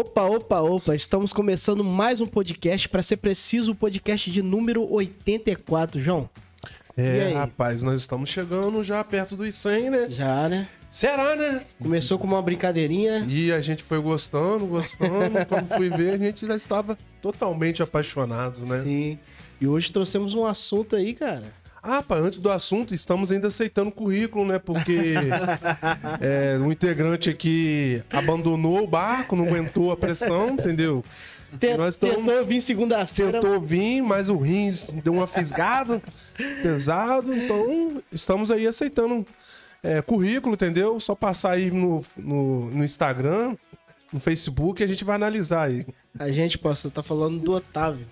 Opa, opa, opa, estamos começando mais um podcast, para ser preciso, o podcast de número 84, João. É, rapaz, nós estamos chegando já perto dos 100, né? Já, né? Será, né? Começou com uma brincadeirinha. E a gente foi gostando, gostando. Quando fui ver, a gente já estava totalmente apaixonado, né? Sim. E hoje trouxemos um assunto aí, cara. Ah, pá, antes do assunto, estamos ainda aceitando currículo, né? Porque é, um integrante aqui abandonou o barco, não aguentou a pressão, entendeu? Te- Nós tamo- Tentou vir segunda-feira. Tentou vir, mas o rins deu uma fisgada, pesado. Então, estamos aí aceitando é, currículo, entendeu? Só passar aí no, no, no Instagram, no Facebook, a gente vai analisar aí. A gente, pastor, tá falando do Otávio,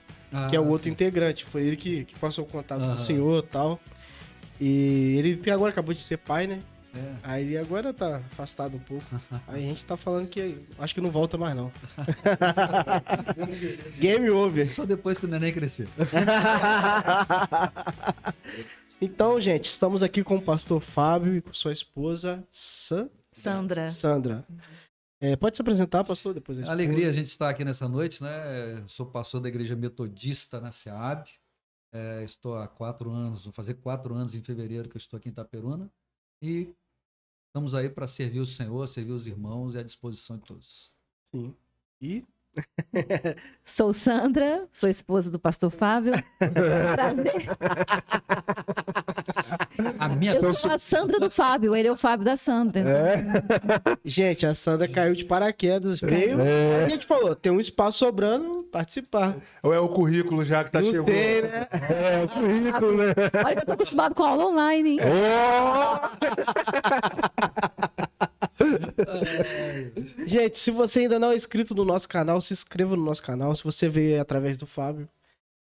que é o outro integrante. Foi ele que, que passou o contato Aham. do senhor e tal. E ele agora acabou de ser pai, né? É. Aí ele agora tá afastado um pouco. Aí a gente tá falando que acho que não volta mais, não. Game over. Só depois que o neném crescer. Então, gente, estamos aqui com o pastor Fábio e com sua esposa Sa- Sandra. Sandra. É, pode se apresentar, pastor, depois esposa? Alegria a gente estar aqui nessa noite, né? Sou pastor da Igreja Metodista na SEAB. É, estou há quatro anos, vou fazer quatro anos em fevereiro que eu estou aqui em Itaperuna. E estamos aí para servir o Senhor, servir os irmãos e à disposição de todos. Sim. E Sou Sandra, sou esposa do pastor Fábio. Prazer. A minha Eu sou a Sandra do Fábio, ele é o Fábio da Sandra. Gente, a Sandra caiu de paraquedas, veio. A gente falou, tem um espaço sobrando, participar. Ou é o currículo já que tá Não chegando? sei, né? É, o currículo, né? Olha que eu tô acostumado com aula online, hein? Gente, se você ainda não é inscrito no nosso canal, se inscreva no nosso canal. Se você veio através do Fábio,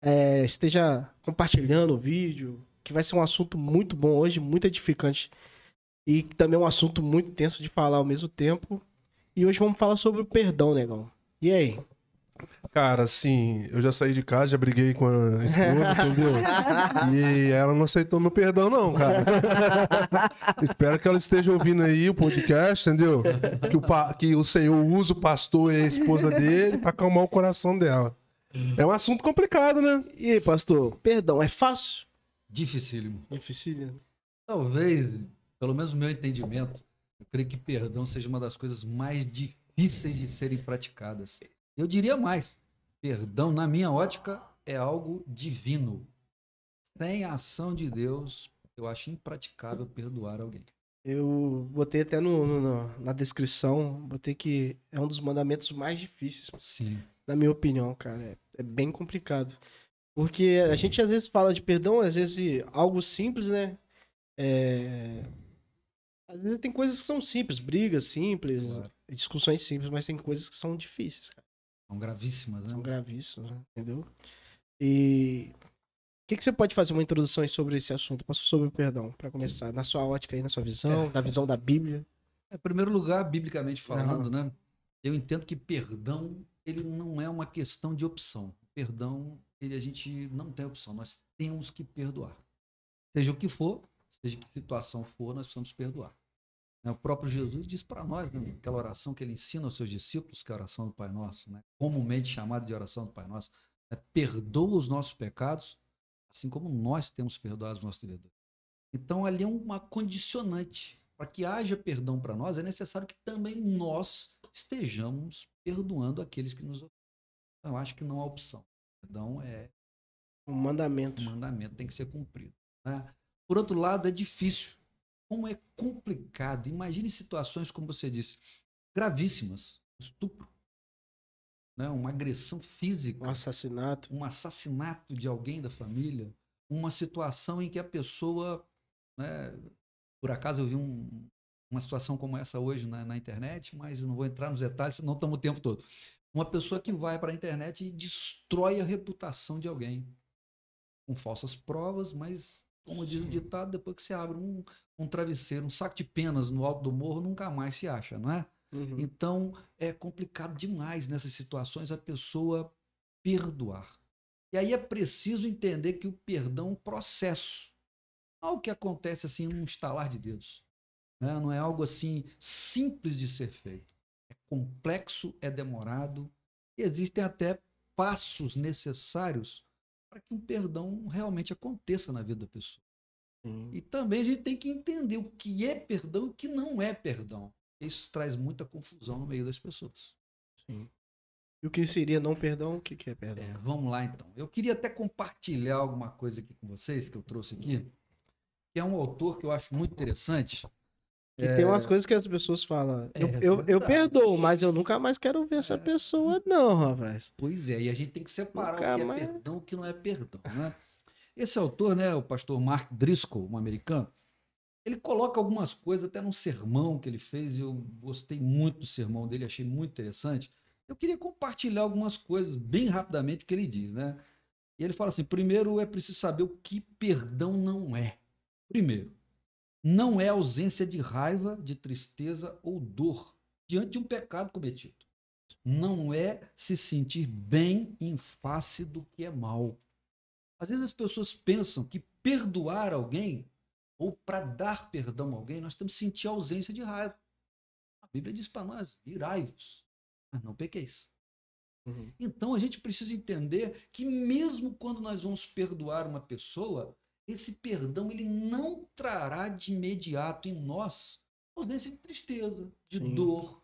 é, esteja compartilhando o vídeo, que vai ser um assunto muito bom hoje, muito edificante. E também um assunto muito tenso de falar ao mesmo tempo. E hoje vamos falar sobre o perdão, negão. E aí? Cara, assim, eu já saí de casa, já briguei com a esposa, entendeu? E ela não aceitou meu perdão, não, cara. Espero que ela esteja ouvindo aí o podcast, entendeu? Que o, pa- que o Senhor usa o pastor e a esposa dele pra acalmar o coração dela. É um assunto complicado, né? E aí, pastor? Perdão é fácil? dificílimo. Difícil. Talvez, pelo menos no meu entendimento, eu creio que perdão seja uma das coisas mais difíceis de serem praticadas. Eu diria mais: perdão, na minha ótica, é algo divino. Sem a ação de Deus, eu acho impraticável perdoar alguém. Eu botei até no, no- na descrição, botei que é um dos mandamentos mais difíceis, Sim. na minha opinião, cara. É, é bem complicado. Porque a gente às vezes fala de perdão, às vezes algo simples, né? É... Às vezes tem coisas que são simples, brigas simples, Claro. discussões simples, mas tem coisas que são difíceis, cara. São gravíssimas, né? São gravíssimas, né? entendeu? E o que, que você pode fazer uma introdução sobre esse assunto, sobre o perdão, para começar, na sua ótica aí, na sua visão, na visão da Bíblia. Em primeiro lugar, biblicamente falando, né? Eu entendo que perdão, ele não é uma questão de opção. Perdão, ele a gente não tem opção. Nós temos que perdoar. Seja o que for, seja que situação for, nós precisamos perdoar. Né, O próprio Jesus diz para nós, né, aquela oração que ele ensina aos seus discípulos, que é a oração do Pai Nosso, né, comumente chamada de oração do Pai Nosso, é, perdoa os nossos pecados, assim como nós temos perdoado os nossos devedores. Então, ali é uma condicionante. Para que haja perdão para nós, é necessário que também nós estejamos perdoando aqueles que nos ofendem. Então, eu acho que não há opção. Perdão é Um mandamento. um mandamento, tem que ser cumprido. né? Por outro lado, é difícil. Como é complicado. Imagine situações, como você disse, gravíssimas. Estupro, né? uma agressão física Um assassinato. um assassinato de alguém da família, uma situação em que a pessoa, né, por acaso eu vi um- uma situação como essa hoje na, na internet, mas não vou entrar nos detalhes, senão estamos o tempo todo. Uma pessoa que vai para a internet e destrói a reputação de alguém com falsas provas, mas como diz o ditado, depois que você abre um, um travesseiro, um saco de penas no alto do morro, nunca mais se acha, não é? Uhum. Então, é complicado demais nessas situações a pessoa perdoar. E aí é preciso entender que o perdão é um processo. Não é algo que acontece assim num estalar de dedos. né? Não é algo assim simples de ser feito. É complexo, é demorado. E existem até passos necessários para que um perdão realmente aconteça na vida da pessoa. Sim. E também a gente tem que entender o que é perdão e o que não é perdão. Isso traz muita confusão no meio das pessoas. Sim. E o que seria não perdão? O que, que é perdão? É, vamos lá então. Eu queria até compartilhar alguma coisa aqui com vocês que eu trouxe aqui, que é um autor que eu acho muito interessante. E tem umas coisas que as pessoas falam. Eu, É eu, eu verdade. perdoo, mas eu nunca mais quero ver essa pessoa, não, rapaz. Pois é, e a gente tem que separar Nunca o que é mais- perdão e o que não é perdão, né? Esse autor, né, o pastor Mark Driscoll, um americano, ele coloca algumas coisas até num sermão que ele fez, e eu gostei muito do sermão dele, achei muito interessante. Eu queria compartilhar algumas coisas bem rapidamente que ele diz, né? E ele fala assim: primeiro é preciso saber o que perdão não é. Primeiro, não é ausência de raiva, de tristeza ou dor diante de um pecado cometido. Não é se sentir bem em face do que é mal. Às vezes as pessoas pensam que perdoar alguém ou para dar perdão a alguém, nós temos que sentir a ausência de raiva. A Bíblia diz para nós: irai-vos, mas não pequeis. Uhum. Então a gente precisa entender que mesmo quando nós vamos perdoar uma pessoa, esse perdão ele não trará de imediato em nós ausência de tristeza, de Sim. dor,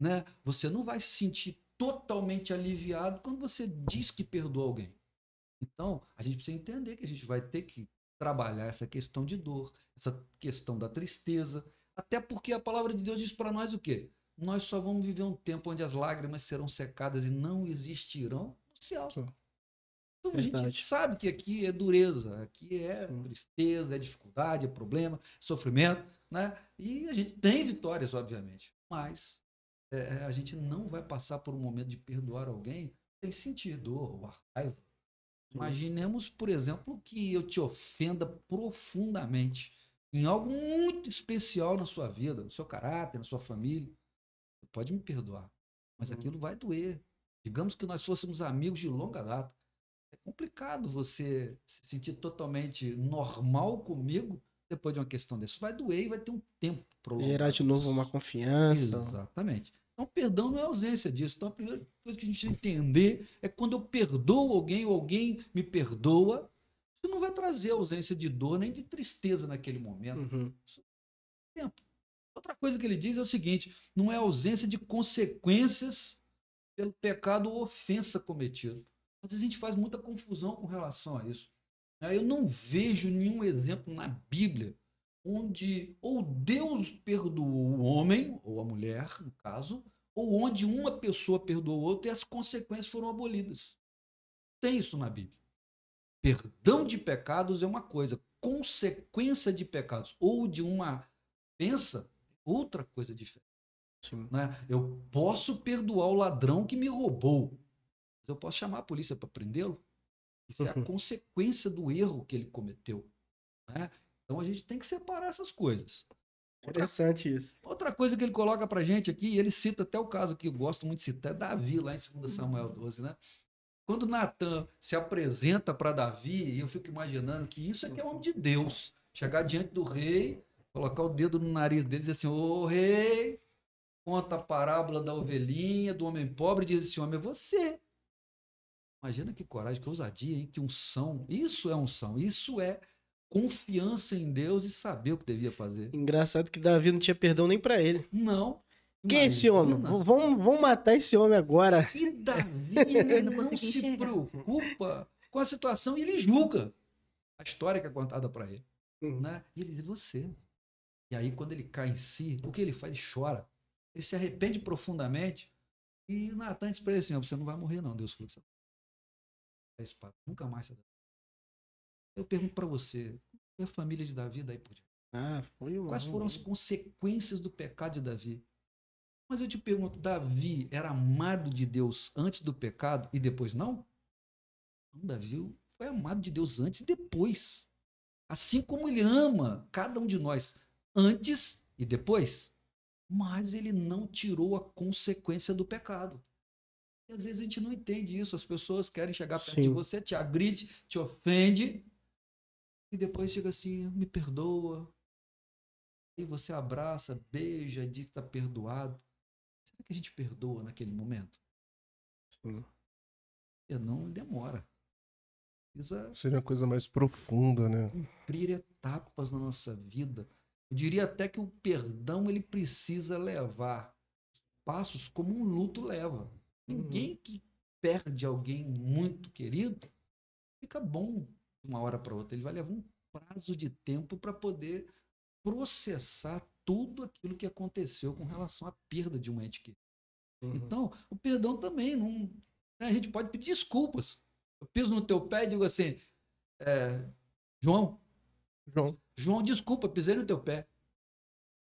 né? Você não vai se sentir totalmente aliviado quando você diz que perdoa alguém. Então, a gente precisa entender que a gente vai ter que trabalhar essa questão de dor, essa questão da tristeza, até porque a palavra de Deus diz para nós o quê? Nós só vamos viver um tempo onde as lágrimas serão secadas e não existirão no céu. Só. Então a gente sabe que aqui é dureza, aqui é tristeza, é dificuldade, é problema, sofrimento, né? E a gente tem vitórias, obviamente, mas é, a gente não vai passar por um momento de perdoar alguém sem sentir dor ou raiva. Imaginemos, por exemplo, que eu te ofenda profundamente em algo muito especial na sua vida, no seu caráter, na sua família. Você pode me perdoar, mas Uhum. aquilo vai doer. Digamos que nós fôssemos amigos de longa data. É complicado você se sentir totalmente normal comigo depois de uma questão dessa. Vai doer e vai ter um tempo prolongado. Gerar de novo uma confiança. Exatamente. Então, perdão não é ausência disso. Então, a primeira coisa que a gente entender é que quando eu perdoo alguém ou alguém me perdoa, isso não vai trazer ausência de dor nem de tristeza naquele momento. Uhum. Tempo. Outra coisa que ele diz é o seguinte: não é ausência de consequências pelo pecado ou ofensa cometido. Às vezes a gente faz muita confusão com relação a isso. né? Eu não vejo nenhum exemplo na Bíblia onde ou Deus perdoou o homem, ou a mulher, no caso, ou onde uma pessoa perdoou outra e as consequências foram abolidas. Tem isso na Bíblia. Perdão de pecados é uma coisa, consequência de pecados ou de uma ofensa, outra coisa diferente. Né? Eu posso perdoar o ladrão que me roubou, mas eu posso chamar a polícia para prendê-lo. Isso é a consequência do erro que ele cometeu. né? Então a gente tem que separar essas coisas. Outra, Interessante isso. outra coisa que ele coloca pra gente aqui, ele cita até o caso que eu gosto muito de citar, é Davi, lá em 2 Samuel 12, né? Quando Natan se apresenta para Davi, e eu fico imaginando que isso aqui é homem de Deus. Chegar diante do rei, colocar o dedo no nariz dele e dizer assim: Ô rei, conta a parábola da ovelhinha, do homem pobre, e diz: Esse homem é você. Imagina que coragem, que ousadia, hein? que unção. Isso é unção, isso é confiança em Deus e saber o que devia fazer. Engraçado que Davi não tinha perdão nem pra ele. Não. Quem é esse homem? Vamos, vamos matar esse homem agora. E Davi ele Não não, se enxergar. preocupa com a situação e ele julga a história que é contada para ele. Uhum. Né? E ele diz, você. E aí, quando ele cai em si, o que ele faz? Ele chora. Ele se arrepende profundamente. E Natan diz para ele assim: "Ó, Você não vai morrer, não. Deus falou que você espada. Nunca mais. Eu pergunto para você: e a família de Davi daí por diante? Ah, foi. Quais foram as consequências do pecado de Davi? Mas eu te pergunto, Davi era amado de Deus antes do pecado e depois não? Não, Davi foi amado de Deus antes e depois. Assim como ele ama cada um de nós antes e depois. Mas ele não tirou a consequência do pecado. E às vezes a gente não entende isso. As pessoas querem chegar perto de Sim. você, te agride, te ofende. E depois chega assim, me perdoa, e você abraça, beija, diz que está perdoado. Será que a gente perdoa naquele momento? Sim. Perdão demora. Precisa Seria uma coisa mais profunda, né? cumprir etapas na nossa vida. Eu diria até que o perdão ele precisa levar passos como um luto leva. Ninguém que perde alguém muito querido fica bom de uma hora para outra. Ele vai levar um prazo de tempo para poder processar tudo aquilo que aconteceu com relação à perda de um ente querido. Uhum. Então, o perdão também não. né, A gente pode pedir desculpas. Eu piso no teu pé e digo assim: é, João, João. João, desculpa, pisei no teu pé.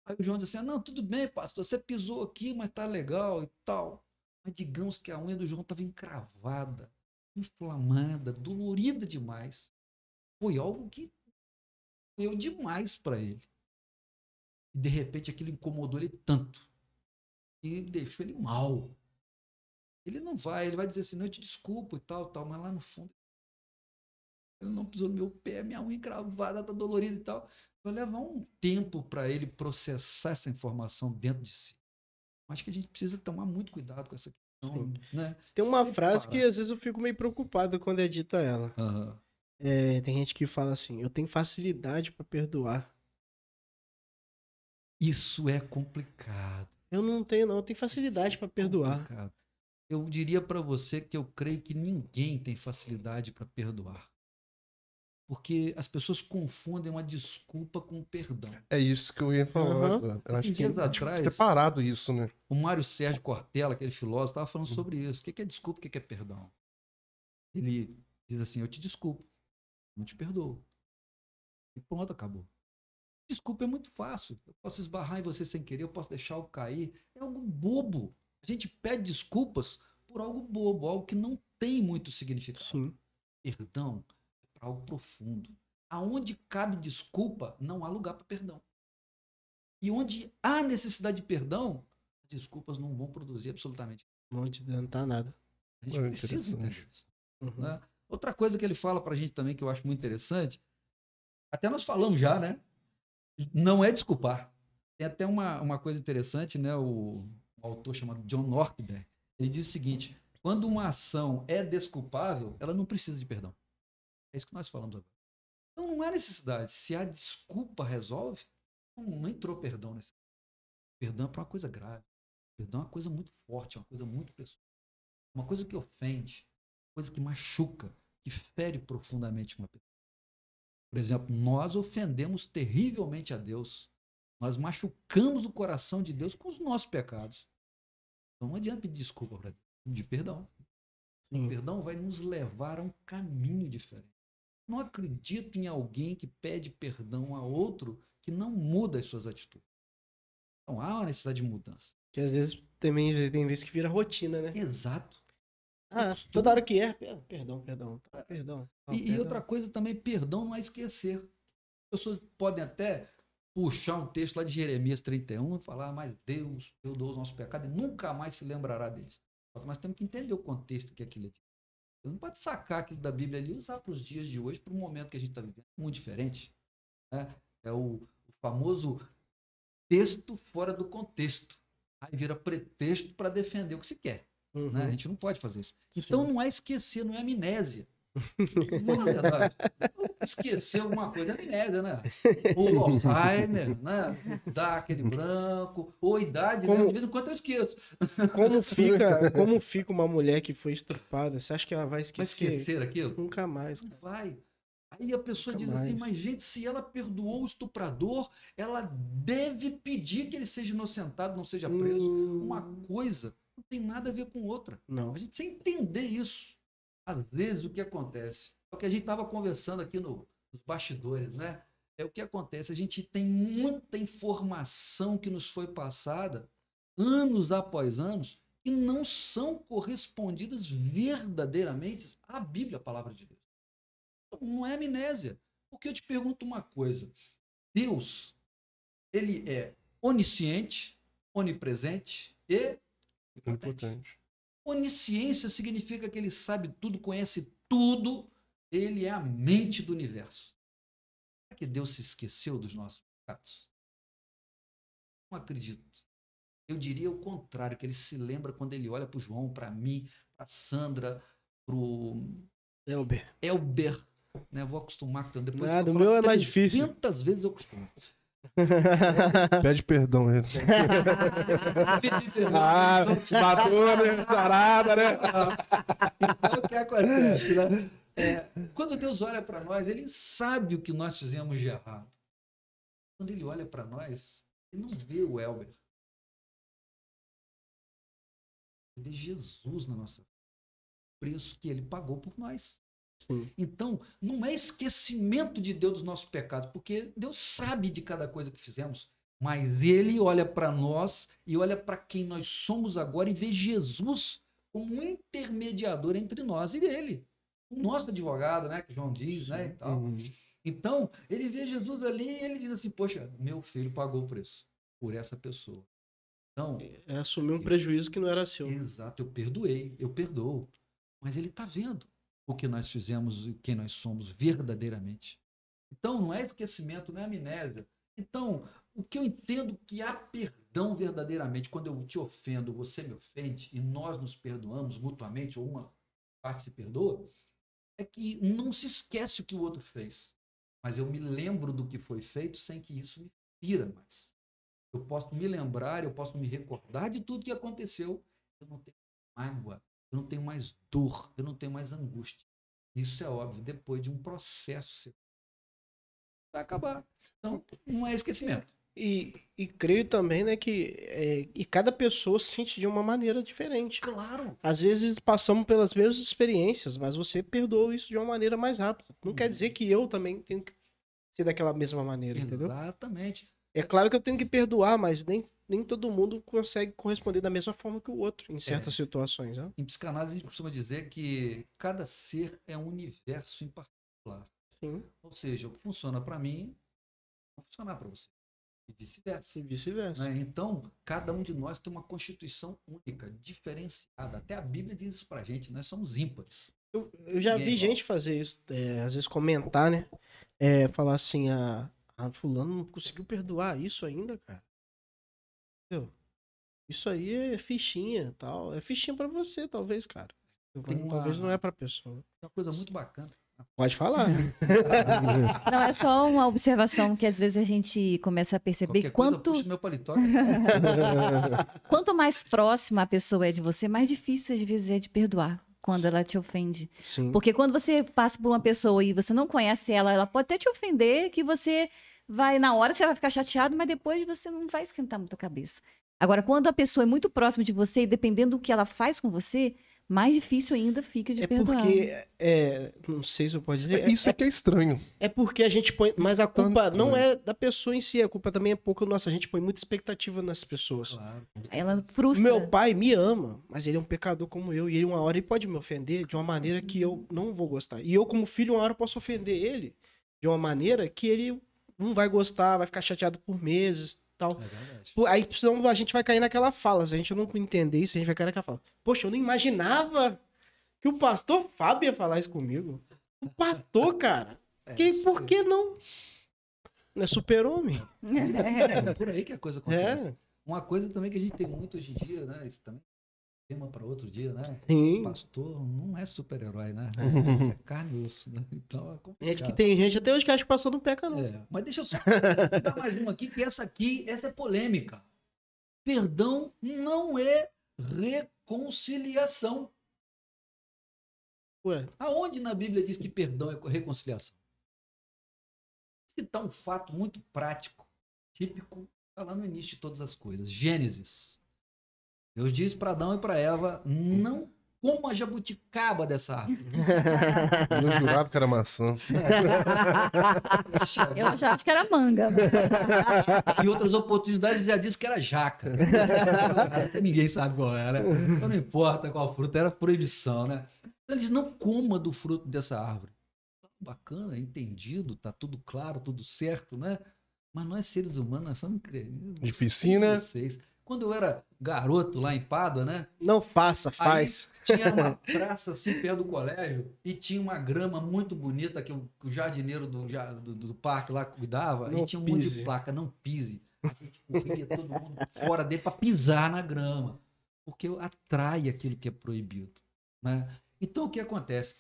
Aí o João diz assim: não, tudo bem, pastor, você pisou aqui, mas tá legal e tal. Mas digamos que a unha do João estava encravada, inflamada, dolorida demais. Foi algo que doeu demais para ele. E de repente aquilo incomodou ele tanto. E deixou ele mal. Ele não vai, ele vai dizer assim: não, eu te desculpo e tal, tal, mas lá no fundo. Ele não pisou no meu pé, minha unha encravada, tá dolorida e tal. Vai levar um tempo para ele processar essa informação dentro de si. Acho que a gente precisa tomar muito cuidado com essa questão. Né? Tem uma Sempre frase que parar. às vezes eu fico meio preocupado quando é dita ela. Aham. É, tem gente que fala assim, eu tenho facilidade pra perdoar. Isso é complicado. Eu não tenho, não, eu tenho facilidade é perdoar. complicado. Eu diria para você que eu creio que ninguém tem facilidade para perdoar. Porque as pessoas confundem uma desculpa com um perdão. É isso que eu ia falar. Aham. agora. Eu acho Esses que dias atrás- separado isso, né? O Mário Sérgio Cortella, aquele filósofo, estava Uhum. falando sobre isso. O que é desculpa, o que é perdão? Ele diz assim: Eu te desculpo, não te perdoo. E pronto, acabou. Desculpa é muito fácil. Eu posso esbarrar em você sem querer, eu posso deixar eu cair. É algo bobo. A gente pede desculpas por algo bobo, algo que não tem muito significado. Sim. Perdão para algo profundo. Aonde cabe desculpa, não há lugar para perdão. E onde há necessidade de perdão, as desculpas não vão produzir absolutamente. Não te adiantar nada. A gente É precisa entender isso. Uhum. né? Outra coisa que ele fala pra gente também, que eu acho muito interessante, até nós falamos já, né? Não é desculpar. Tem até uma, uma coisa interessante, né? O, um autor chamado John Northberg, ele diz o seguinte, quando uma ação é desculpável, ela não precisa de perdão. É isso que nós falamos agora. Então não há necessidade. Se a desculpa resolve, não, não entrou perdão nesse. Perdão é para uma coisa grave. Perdão é uma coisa muito forte, é uma coisa muito pessoal. Uma coisa que ofende, coisa que machuca, que fere profundamente uma pessoa. Por exemplo, nós ofendemos terrivelmente a Deus. Nós machucamos o coração de Deus com os nossos pecados. Então não adianta pedir desculpa para Deus. Pedir perdão. O perdão vai nos levar a um caminho diferente. Não acredito em alguém que pede perdão a outro que não muda as suas atitudes. Então há uma necessidade de mudança. Que às vezes também tem vezes que vira rotina, né? Exato. Ah, toda hora que é, per- perdão, perdão, tá, perdão. tá, E, e perdão. outra coisa também, perdão não é esquecer. As pessoas podem até puxar um texto lá de Jeremias 31 e falar, mas Deus perdoou os nossos pecados e nunca mais se lembrará deles. Nós temos que entender o contexto que aquilo é. Você não pode sacar aquilo da Bíblia ali e usar para os dias de hoje, para o momento que a gente está vivendo. Muito diferente. né? É o, o famoso texto fora do contexto. Aí vira pretexto para defender o que se quer. Uhum. né? A gente não pode fazer isso. Sim. Então não é esquecer, não é amnésia. Não verdade. Esquecer alguma coisa é amnésia, né? Ou Alzheimer, né? Dá aquele branco, ou idade, né? Como- De vez em quando eu esqueço. Como fica, como fica uma mulher que foi estuprada? Você acha que ela vai Vai esquecer? esquecer aquilo? Nunca mais, cara. vai. Aí a pessoa Nunca diz assim, mais. mas gente, se ela perdoou o estuprador, ela deve pedir que ele seja inocentado, não seja preso. Hum, Uma coisa não tem nada a ver com outra. Não. A gente precisa entender isso. Às vezes o que acontece, é o que a gente estava conversando aqui no- nos bastidores, né? É o que acontece, a gente tem muita informação que nos foi passada anos após anos e não são correspondidas verdadeiramente à Bíblia, a palavra de Deus. Então, Não é amnésia. Porque eu te pergunto uma coisa. Deus, ele é onisciente, onipresente e onipotente. Onisciência significa que ele sabe tudo, conhece tudo, ele é a mente do universo. Será que Deus se esqueceu dos nossos pecados? Não acredito. Eu diria o contrário, que ele se lembra quando ele olha para o João, para mim, para Sandra, para o Elber. Elber. Né? Vou acostumar com depois. Nada, eu o meu é mais difícil. 300 vezes eu costumo. Pede perdão, ele. ah, matou, né? Sarada, né? Então, o que acontece, né? É, quando Deus olha para nós, ele sabe o que nós fizemos de errado. Quando ele olha para nós, ele não vê o Elber. Ele vê Jesus na nossa vida. O preço que ele pagou por nós. Sim. Então, não é esquecimento de Deus dos nossos pecados, porque Deus sabe de cada coisa que fizemos, mas ele olha para nós e olha para quem nós somos agora e vê Jesus como um intermediador entre nós e ele. O nosso advogado, né, que João diz, né, e tal. Uhum. Então, ele vê Jesus ali e ele diz assim: Poxa, meu filho pagou o preço por essa pessoa. Então, É assumir um prejuízo que não era seu. exato, eu perdoei, eu perdoo. Mas ele está vendo o que nós fizemos e quem nós somos verdadeiramente. Então, não é esquecimento, não é amnésia. Então, o que eu entendo que há perdão verdadeiramente, quando eu te ofendo, você me ofende, e nós nos perdoamos mutuamente, ou uma parte se perdoa, é que não se esquece o que o outro fez. Mas eu me lembro do que foi feito sem que isso me fira mais. Eu posso me lembrar, eu posso me recordar de tudo que aconteceu. Eu não tenho mágoa, eu não tenho mais dor, eu não tenho mais angústia. Isso é óbvio, depois de um processo vai acabar. Então, não é esquecimento. E, e creio também, né, que é, e cada pessoa se sente de uma maneira diferente. Claro. Às vezes passamos pelas mesmas experiências, mas você perdoou isso de uma maneira mais rápida. Não quer dizer que eu também tenho que ser daquela mesma maneira, entendeu? Exatamente. É claro que eu tenho que perdoar, mas nem, nem todo mundo consegue corresponder da mesma forma que o outro em certas situações, né? Em psicanálise, a gente costuma dizer que cada ser é um universo em particular. Sim, Ou seja, o que funciona para mim não funcionar para você. E vice-versa. e vice-versa. né? Então, cada um de nós tem uma constituição única, diferenciada. Até a Bíblia diz isso pra gente, nós somos ímpares. Eu, eu já Ninguém é vi igual. gente fazer isso, é, às vezes comentar, né? É, falar assim, a, a fulano não conseguiu perdoar isso ainda, cara. Entendeu? Isso aí é fichinha, tal. É fichinha pra você, talvez, cara. Uma- Talvez não é pra pessoa. É uma coisa muito bacana. Pode falar. Não, é só uma observação que às vezes a gente começa a perceber Qualquer quanto, coisa, meu paletó. quanto mais próxima a pessoa é de você, mais difícil às vezes é de perdoar quando ela te ofende. Sim. Porque quando você passa por uma pessoa e você não conhece ela, ela pode até te ofender, que você vai, na hora você vai ficar chateado, mas depois você não vai esquentar muito a cabeça. Agora, quando a pessoa é muito próxima de você e dependendo do que ela faz com você, mais difícil ainda fica de É perdoar. porque, é, não sei se eu posso dizer, Isso é que é estranho. é porque a gente põe, mas a Tanto culpa não também. é da pessoa em si, a culpa também é pouco nossa, a gente põe muita expectativa nas pessoas. Claro. Ela frustra. Meu pai me ama, mas ele é um pecador como eu. E ele, uma hora, ele pode me ofender de uma maneira que eu não vou gostar. E eu, como filho, uma hora, posso ofender ele de uma maneira que ele não vai gostar, vai ficar chateado por meses tal. É Aí senão a gente vai cair naquela fala. Se a gente não entender isso, a gente vai cair naquela fala. Poxa, eu não imaginava que o pastor Fábio ia falar isso comigo. O pastor, cara. É que, por que não? Não é super-homem? É por aí que a coisa acontece. É. Uma coisa também que a gente tem muito hoje em dia, né? Isso também é tema para outro dia, né? Sim. Pastor não é super-herói, né? É carne e osso, né? Então é complicado. Gente que tem gente até hoje que acha que o pastor não peca, não. É, mas deixa eu só dar mais uma aqui, que essa aqui, essa é polêmica. Perdão não é reconciliação. Ué, Aonde na Bíblia diz que perdão é reconciliação? Citar um fato muito prático, típico, está lá no início de todas as coisas. Gênesis. Deus diz para Adão e para Eva: não coma a jabuticaba dessa árvore. Eu jurava que era maçã. Eu já acho que era manga. Em outras oportunidades ele já disse que era jaca. Ninguém sabe qual era. Então não importa qual fruta, era proibição, né? Então eles não coma do fruto dessa árvore. Bacana, entendido, tá tudo claro, tudo certo, né? Mas nós seres humanos, nós somos crentes. Dificinho, né? Vocês. Quando eu era garoto lá em Pádua, né? não faça, faz. Tinha uma praça assim perto do colégio e tinha uma grama muito bonita que o, que o jardineiro do, do, do parque lá cuidava Não e tinha um monte de pise. placa, não pise. corria todo mundo fora dele para pisar na grama, porque atrai aquilo que é proibido. Né? Então o que acontece?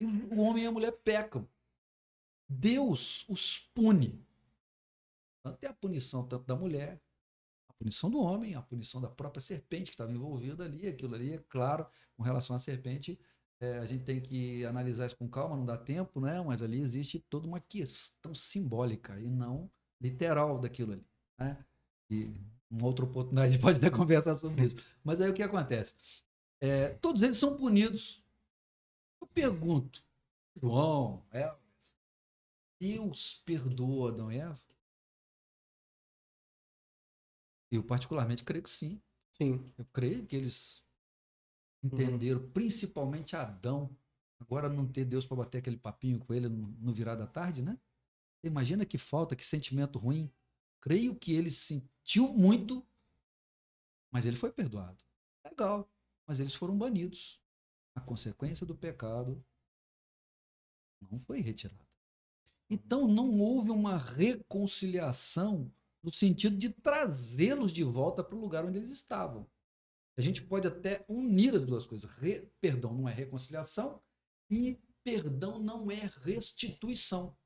O homem e a mulher pecam. Deus os pune. Tanto é a punição tanto da mulher, punição do homem, a punição da própria serpente que estava envolvida ali. Aquilo ali, é claro, com relação à serpente, é, a gente tem que analisar isso com calma, não dá tempo, né? Mas ali existe toda uma questão simbólica e não literal daquilo ali. Né? E uma outra oportunidade pode até conversar sobre isso. Mas aí o que acontece? É, todos eles são punidos. Eu pergunto, João, Eva, Deus perdoa Adão e Eva? Eu particularmente creio que sim. Sim. Eu creio que eles entenderam, uhum. principalmente Adão. Agora não ter Deus para bater aquele papinho com ele no, no virar da tarde, né? Imagina que falta, que sentimento ruim. Creio que ele sentiu muito, mas ele foi perdoado. Legal, mas eles foram banidos. A consequência do pecado não foi retirada. Então não houve uma reconciliação no sentido de trazê-los de volta para o lugar onde eles estavam. A gente pode até unir as duas coisas. Re, perdão não é reconciliação e perdão não é restituição.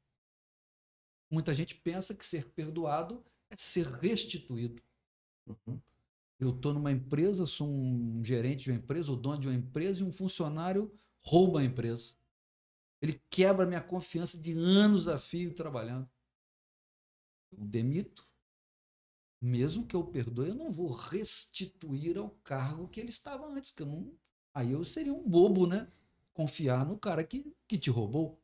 Muita gente pensa que ser perdoado é ser restituído. Uhum. Eu estou numa empresa, sou um gerente de uma empresa, o dono de uma empresa, e um funcionário rouba a empresa. Ele quebra minha confiança de anos a fio trabalhando. Eu demito, mesmo que eu perdoe, eu não vou restituir ao cargo que ele estava antes, que eu não, aí eu seria um bobo, né? Confiar no cara que, que te roubou.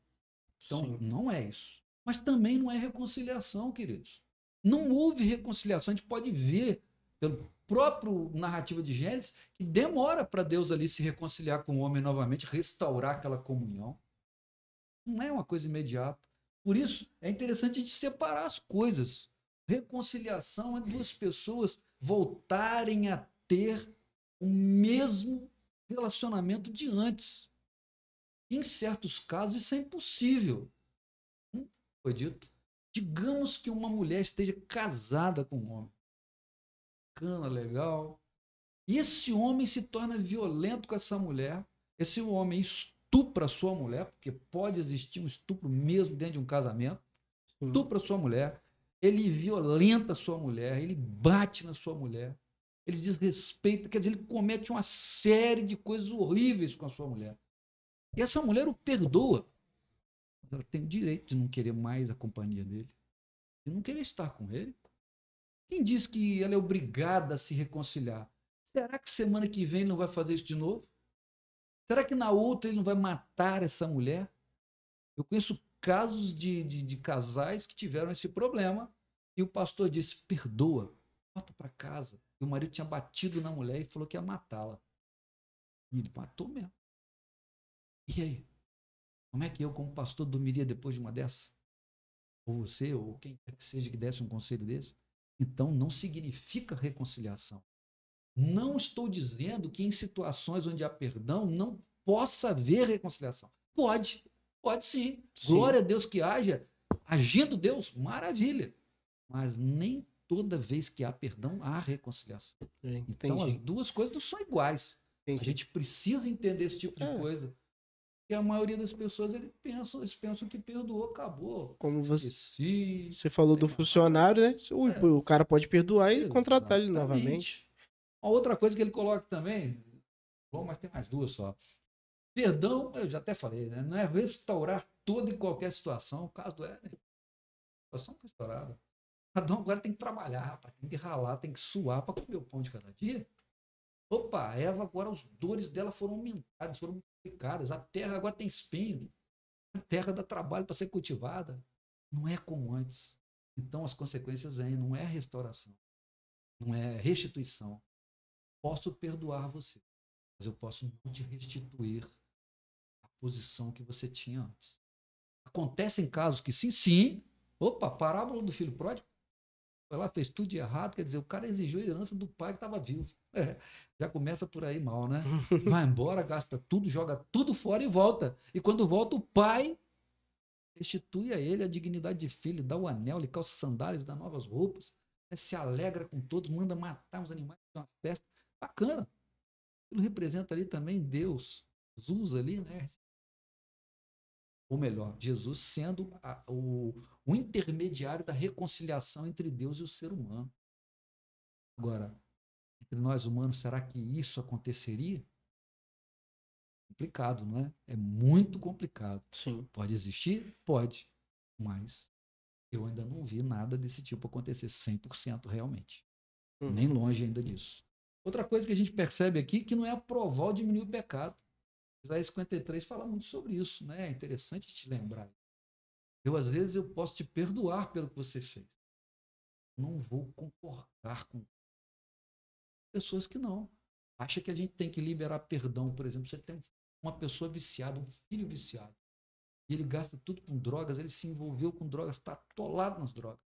Então, Sim. não é isso. Mas também não é reconciliação, queridos. Não houve reconciliação. A gente pode ver pelo próprio narrativa de Gênesis que demora para Deus ali se reconciliar com o homem novamente, restaurar aquela comunhão. Não é uma coisa imediata. Por isso, é interessante a gente separar as coisas. Reconciliação é duas pessoas voltarem a ter o mesmo relacionamento de antes. Em certos casos, isso é impossível. Hum, foi dito. Digamos que uma mulher esteja casada com um homem. Cana, legal. E esse homem se torna violento com essa mulher. Esse homem estupra sua mulher, porque pode existir um estupro mesmo dentro de um casamento. Estupra sua mulher ele violenta sua mulher, ele bate na sua mulher, ele desrespeita, quer dizer, ele comete uma série de coisas horríveis com a sua mulher. E essa mulher o perdoa. Ela tem o direito de não querer mais a companhia dele, de não querer estar com ele. Quem diz que ela é obrigada a se reconciliar? Será que semana que vem ele não vai fazer isso de novo? Será que na outra ele não vai matar essa mulher? Eu conheço casos de, de, de casais que tiveram esse problema e o pastor disse: perdoa, volta para casa. E o marido tinha batido na mulher e falou que ia matá-la. E ele matou mesmo. E aí? Como é que eu, como pastor, dormiria depois de uma dessa? Ou você, ou quem quer que seja que desse um conselho desse? Então, não significa reconciliação. Não estou dizendo que em situações onde há perdão não possa haver reconciliação. Pode. Pode sim. sim. Glória a Deus que haja. Agindo Deus, maravilha. Mas nem toda vez que há perdão, há reconciliação. É, então, as duas coisas não são iguais. Entendi. A gente precisa entender esse tipo de é. coisa. E a maioria das pessoas eles pensam, eles pensam que perdoou, acabou. Como Esqueci, você, você falou do funcionário, né? O, é. o cara pode perdoar e contratar ele novamente. Uma outra coisa que ele coloca também, bom, mas tem mais duas só. Perdão, eu já até falei, né? não é restaurar toda e qualquer situação. O caso do Éden, a situação restaurada. Cada um agora tem que trabalhar, rapaz, tem que ralar, tem que suar para comer o pão de cada dia. Opa, Eva agora, os dores dela foram aumentadas, foram multiplicadas. A terra agora tem espinho. A terra dá trabalho para ser cultivada. Não é como antes. Então as consequências vêm, não é restauração, não é restituição. Posso perdoar você, mas eu posso não te restituir a posição que você tinha antes. Acontecem casos que sim, sim. Opa, parábola do filho pródigo. Foi lá, fez tudo de errado, quer dizer, o cara exigiu a herança do pai que estava vivo. É, já começa por aí mal, né? Vai embora, gasta tudo, joga tudo fora e volta. E quando volta, o pai restitui a ele a dignidade de filho, dá o anel, lhe calça sandálias, dá novas roupas. né, se alegra com todos, manda matar os animais, fazer uma festa. Bacana. Ele representa ali também Deus, Jesus ali, né? Ou melhor, Jesus sendo a- o, o intermediário da reconciliação entre Deus e o ser humano. Agora, entre nós humanos, será que isso aconteceria? Complicado, não é? É muito complicado. Sim. Pode existir? Pode. Mas eu ainda não vi nada desse tipo acontecer 100% realmente. Uhum. Nem longe ainda disso. Outra coisa que a gente percebe aqui que não é aprovar ou diminuir o pecado. Isaías 53 fala muito sobre isso, né? É interessante te lembrar. Eu, às vezes, eu posso te perdoar pelo que você fez. Não vou concordar com pessoas que não. Acha que a gente tem que liberar perdão, por exemplo, você tem uma pessoa viciada, um filho viciado, e ele gasta tudo com drogas, ele se envolveu com drogas, está atolado nas drogas.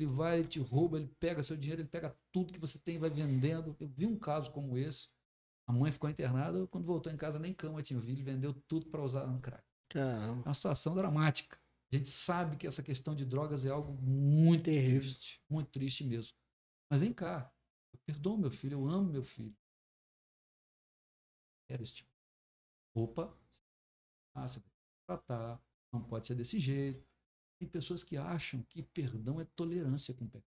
Ele vai, ele te rouba, ele pega seu dinheiro, ele pega tudo que você tem e vai vendendo. Eu vi um caso como esse. A mãe ficou internada, quando voltou em casa nem cama tinha. Ele vendeu tudo para usar no crack. Caramba. É uma situação dramática. A gente sabe que essa questão de drogas é algo muito Terrível. triste, muito triste mesmo. Mas vem cá, eu perdoo meu filho, eu amo meu filho. Era esse tipo. Opa, ah, você vai tratar, não pode ser desse jeito. Tem pessoas que acham que perdão é tolerância com o pecado.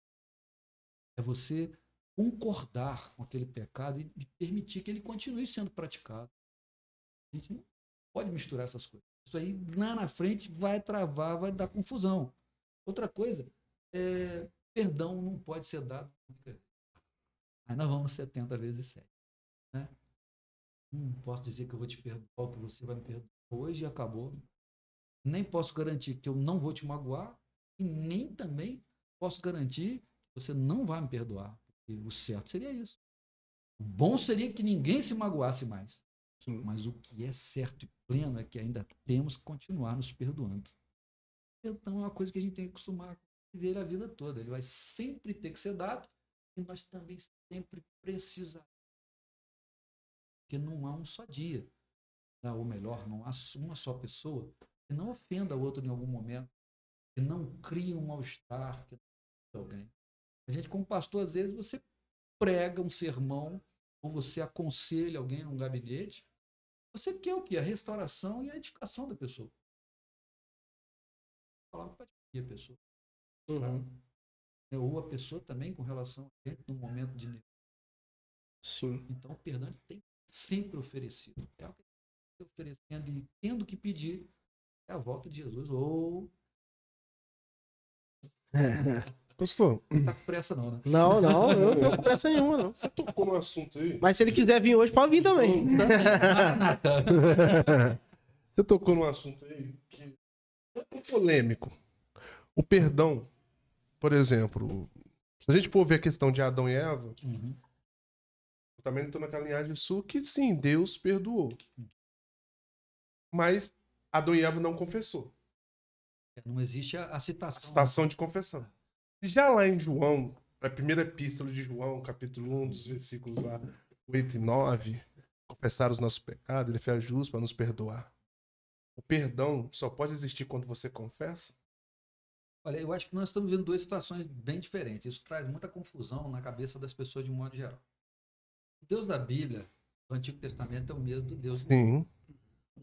É você concordar com aquele pecado e permitir que ele continue sendo praticado. A gente não pode misturar essas coisas. Isso aí lá na frente vai travar, vai dar confusão. Outra coisa, é, perdão não pode ser dado. Aí nós vamos 70 vezes 7. Né? Não posso dizer que eu vou te perdoar, que você vai me perdoar hoje e acabou. Nem posso garantir que eu não vou te magoar e nem também posso garantir que você não vai me perdoar. Porque o certo seria isso. O bom seria que ninguém se magoasse mais. Sim. Mas o que é certo e pleno é que ainda temos que continuar nos perdoando. Então é uma coisa que a gente tem que acostumar a viver a vida toda. Ele vai sempre ter que ser dado e nós também sempre precisamos. Porque não há um só dia. né? Ou melhor, não há uma só pessoa que não ofenda o outro em algum momento, que não crie um mal-estar, que não alguém. A gente, como pastor, às vezes você prega um sermão ou você aconselha alguém num gabinete você quer o quê? A restauração e a edificação da pessoa. A pessoa. Uhum. né? Ou a pessoa também com relação a gente no momento de nervoso. Sim. Então, o perdão tem sempre oferecido. É o que oferecendo e tendo que pedir é a volta de Jesus. Ou Pastor, não tá com pressa, não, né? Não, não, eu não tô com pressa nenhuma, não. você tocou no assunto aí? Mas se ele quiser vir hoje, pode vir também. Você tocou num assunto aí que é polêmico. O perdão, por exemplo, se a gente for ver a questão de Adão e Eva, Uhum. eu também estou naquela linhagem sul que sim, Deus perdoou. Mas Adão e Eva não confessou. Não existe a, a A citação. citação de confessão. Já lá em João, a primeira epístola de João, capítulo 1, dos versículos lá 8 e 9, confessar os nossos pecados, ele fez justo para nos perdoar. O perdão só pode existir quando você confessa? Olha, eu acho que nós estamos vendo duas situações bem diferentes. Isso traz muita confusão na cabeça das pessoas de um modo geral. O Deus da Bíblia, do Antigo Testamento, é o mesmo do Deus do Sim.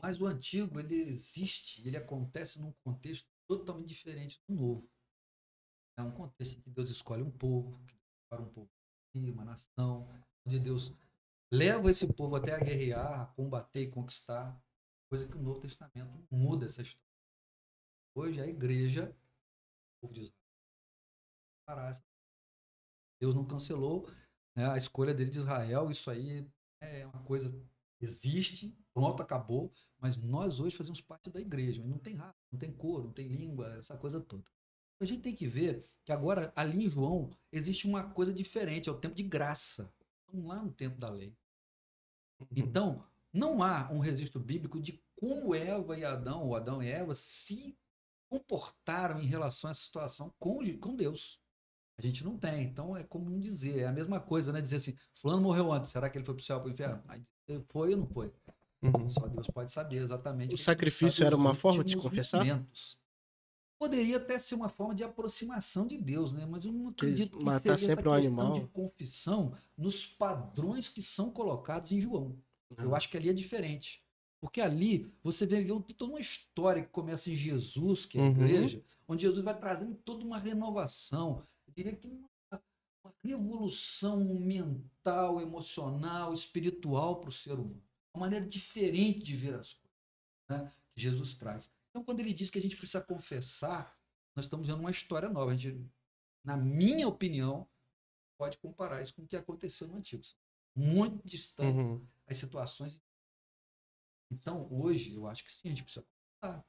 Mas o antigo, ele existe, ele acontece num contexto totalmente diferente do novo. É um contexto em que Deus escolhe um povo, para um povo, uma nação, onde Deus leva esse povo até a guerrear, a combater e conquistar, coisa que o Novo Testamento muda essa história. Hoje a igreja, o povo de Israel, parar essa- Deus não cancelou né, a escolha dele de Israel, isso aí é uma coisa existe, pronto, acabou, mas nós hoje fazemos parte da igreja, não tem raça, não tem cor, não tem língua, essa coisa toda. A gente tem que ver que agora, ali em João, existe uma coisa diferente, é o tempo de graça. Estamos lá no tempo da lei. Então, não há um registro bíblico de como Eva e Adão, ou Adão e Eva, se comportaram em relação a essa situação com, com Deus. A gente não tem. Então, é comum dizer. É a mesma coisa, né? Dizer assim, fulano morreu antes, será que ele foi para o céu ou para o inferno? Aí, foi ou não foi? Uhum. Só Deus pode saber exatamente. O sacrifício era uma forma de confessar? momentos. Poderia até ser uma forma de aproximação de Deus, né? Mas eu não acredito que matar seria sempre essa um questão animal. de confissão nos padrões que são colocados em João. Eu acho que ali é diferente. Porque ali você vê vê toda uma história que começa em Jesus, que é a Uhum. igreja, onde Jesus vai trazendo toda uma renovação. Eu diria que uma, uma revolução mental, emocional, espiritual para o ser humano. Uma maneira diferente de ver as coisas né, que Jesus traz. Então, quando ele diz que a gente precisa confessar, nós estamos vendo uma história nova. A gente, na minha opinião, pode comparar isso com o que aconteceu no Antigo. Muito distantes Uhum. as situações. Então, hoje, eu acho que sim, a gente precisa contar.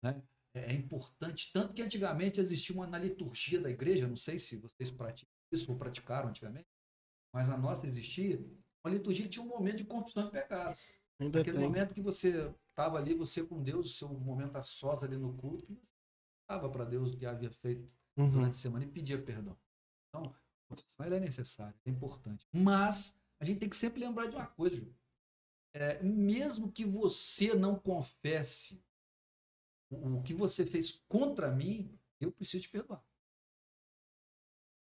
Né? É, é importante, tanto que antigamente existia uma na liturgia da igreja, não sei se vocês praticam isso ou praticaram antigamente, mas na nossa existia, uma liturgia que tinha um momento de confissão de pecados. Ainda Aquele tem. momento que você estava ali, você com Deus, o seu momento a sós ali no culto, estava para Deus o que havia feito Uhum. durante a semana e pedia perdão. Então, a confissão é necessária, é importante. Mas a gente tem que sempre lembrar de uma coisa, Ju. É, mesmo que você não confesse o, o que você fez contra mim, eu preciso te perdoar.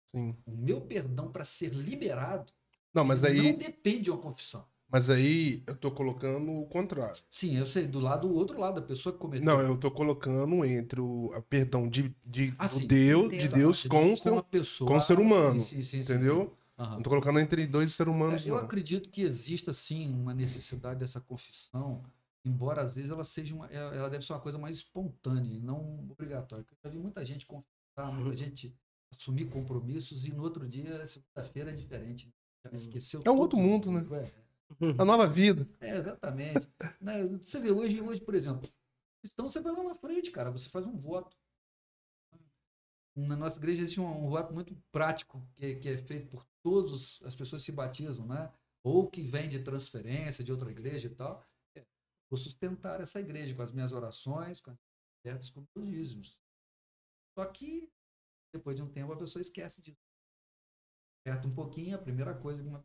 Sim. O meu perdão para ser liberado Não, mas aí, não depende de uma confissão. mas aí eu tô colocando o contrário. Sim, eu sei, do lado do outro lado, a pessoa que cometeu. Não, eu tô colocando entre o a perdão de, de Ah, sim. Deus, De de Deus. Com, com pessoa. com o ser humano, sim, sim, entendeu? sim. Aham. Não tô colocando entre dois seres humanos, É, eu não. acredito que exista sim uma necessidade dessa confissão, embora às vezes ela seja uma, ela ela deve ser uma coisa mais espontânea, e não obrigatória. Eu já vi muita gente confessar, muita gente assumir compromissos e no outro dia, segunda-feira é diferente. Já esqueceu. É um outro mundo, né? É, A nova vida. é, exatamente. Né, Você vê, hoje, hoje, por exemplo, então você vai lá na frente, cara, você faz um voto. Na nossa igreja existe um, um voto muito prático, que, que é feito por todas as pessoas que se batizam, né? Ou que vem de transferência de outra igreja e tal. É, vou sustentar essa igreja com as minhas orações, com as ofertas, com os dízimos. Só que, depois de um tempo, a pessoa esquece disso. Aperta um pouquinho, a primeira coisa que uma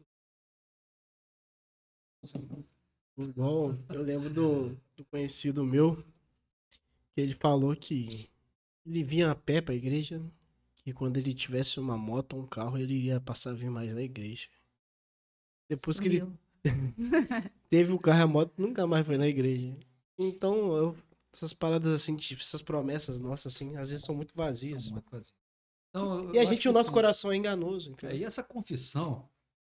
Igual, eu lembro do, do conhecido meu, que ele falou que ele vinha a pé pra igreja, que quando ele tivesse uma moto ou um carro, ele ia passar a vir mais na igreja. Depois que ele teve o carro e a moto, nunca mais foi na igreja. Então, eu- essas paradas assim, tipo, essas promessas nossas, assim, às vezes são muito vazias. são muito vazias. Então, E a gente, o nosso assim, coração é enganoso. É, e essa confissão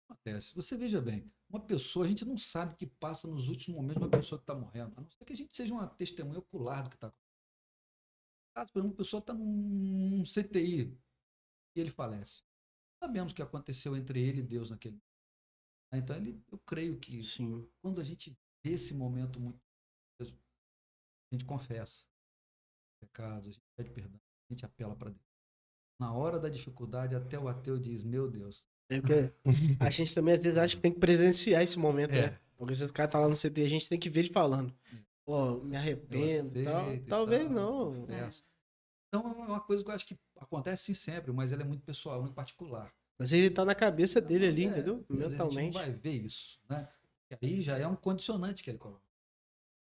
acontece. Você veja bem, uma pessoa, a gente não sabe o que passa nos últimos momentos de uma pessoa que está morrendo. A não ser que a gente seja uma testemunha ocular do que está acontecendo. Caso, por exemplo, uma pessoa está num, CTI e ele falece. Sabemos o que aconteceu entre ele e Deus naquele momento. Então, ele, eu creio que Sim. quando a gente vê esse momento muito a gente confessa pecados, a gente pede perdão, a gente apela para Deus. Na hora da dificuldade, até o ateu diz: Meu Deus. É porque a gente também às vezes acha que tem que presenciar esse momento, É. né? Porque se esse cara tá lá no CT, a gente tem que ver ele falando. Pô, me arrependo tal. aceito e Talvez tal, não. confesso. Então é uma coisa que eu acho que acontece sim sempre, mas ela é muito pessoal, muito particular. Mas ele tá na cabeça dele ali, É, entendeu? vezes A gente Mentalmente. não vai ver isso, né? E aí já é um condicionante que ele coloca.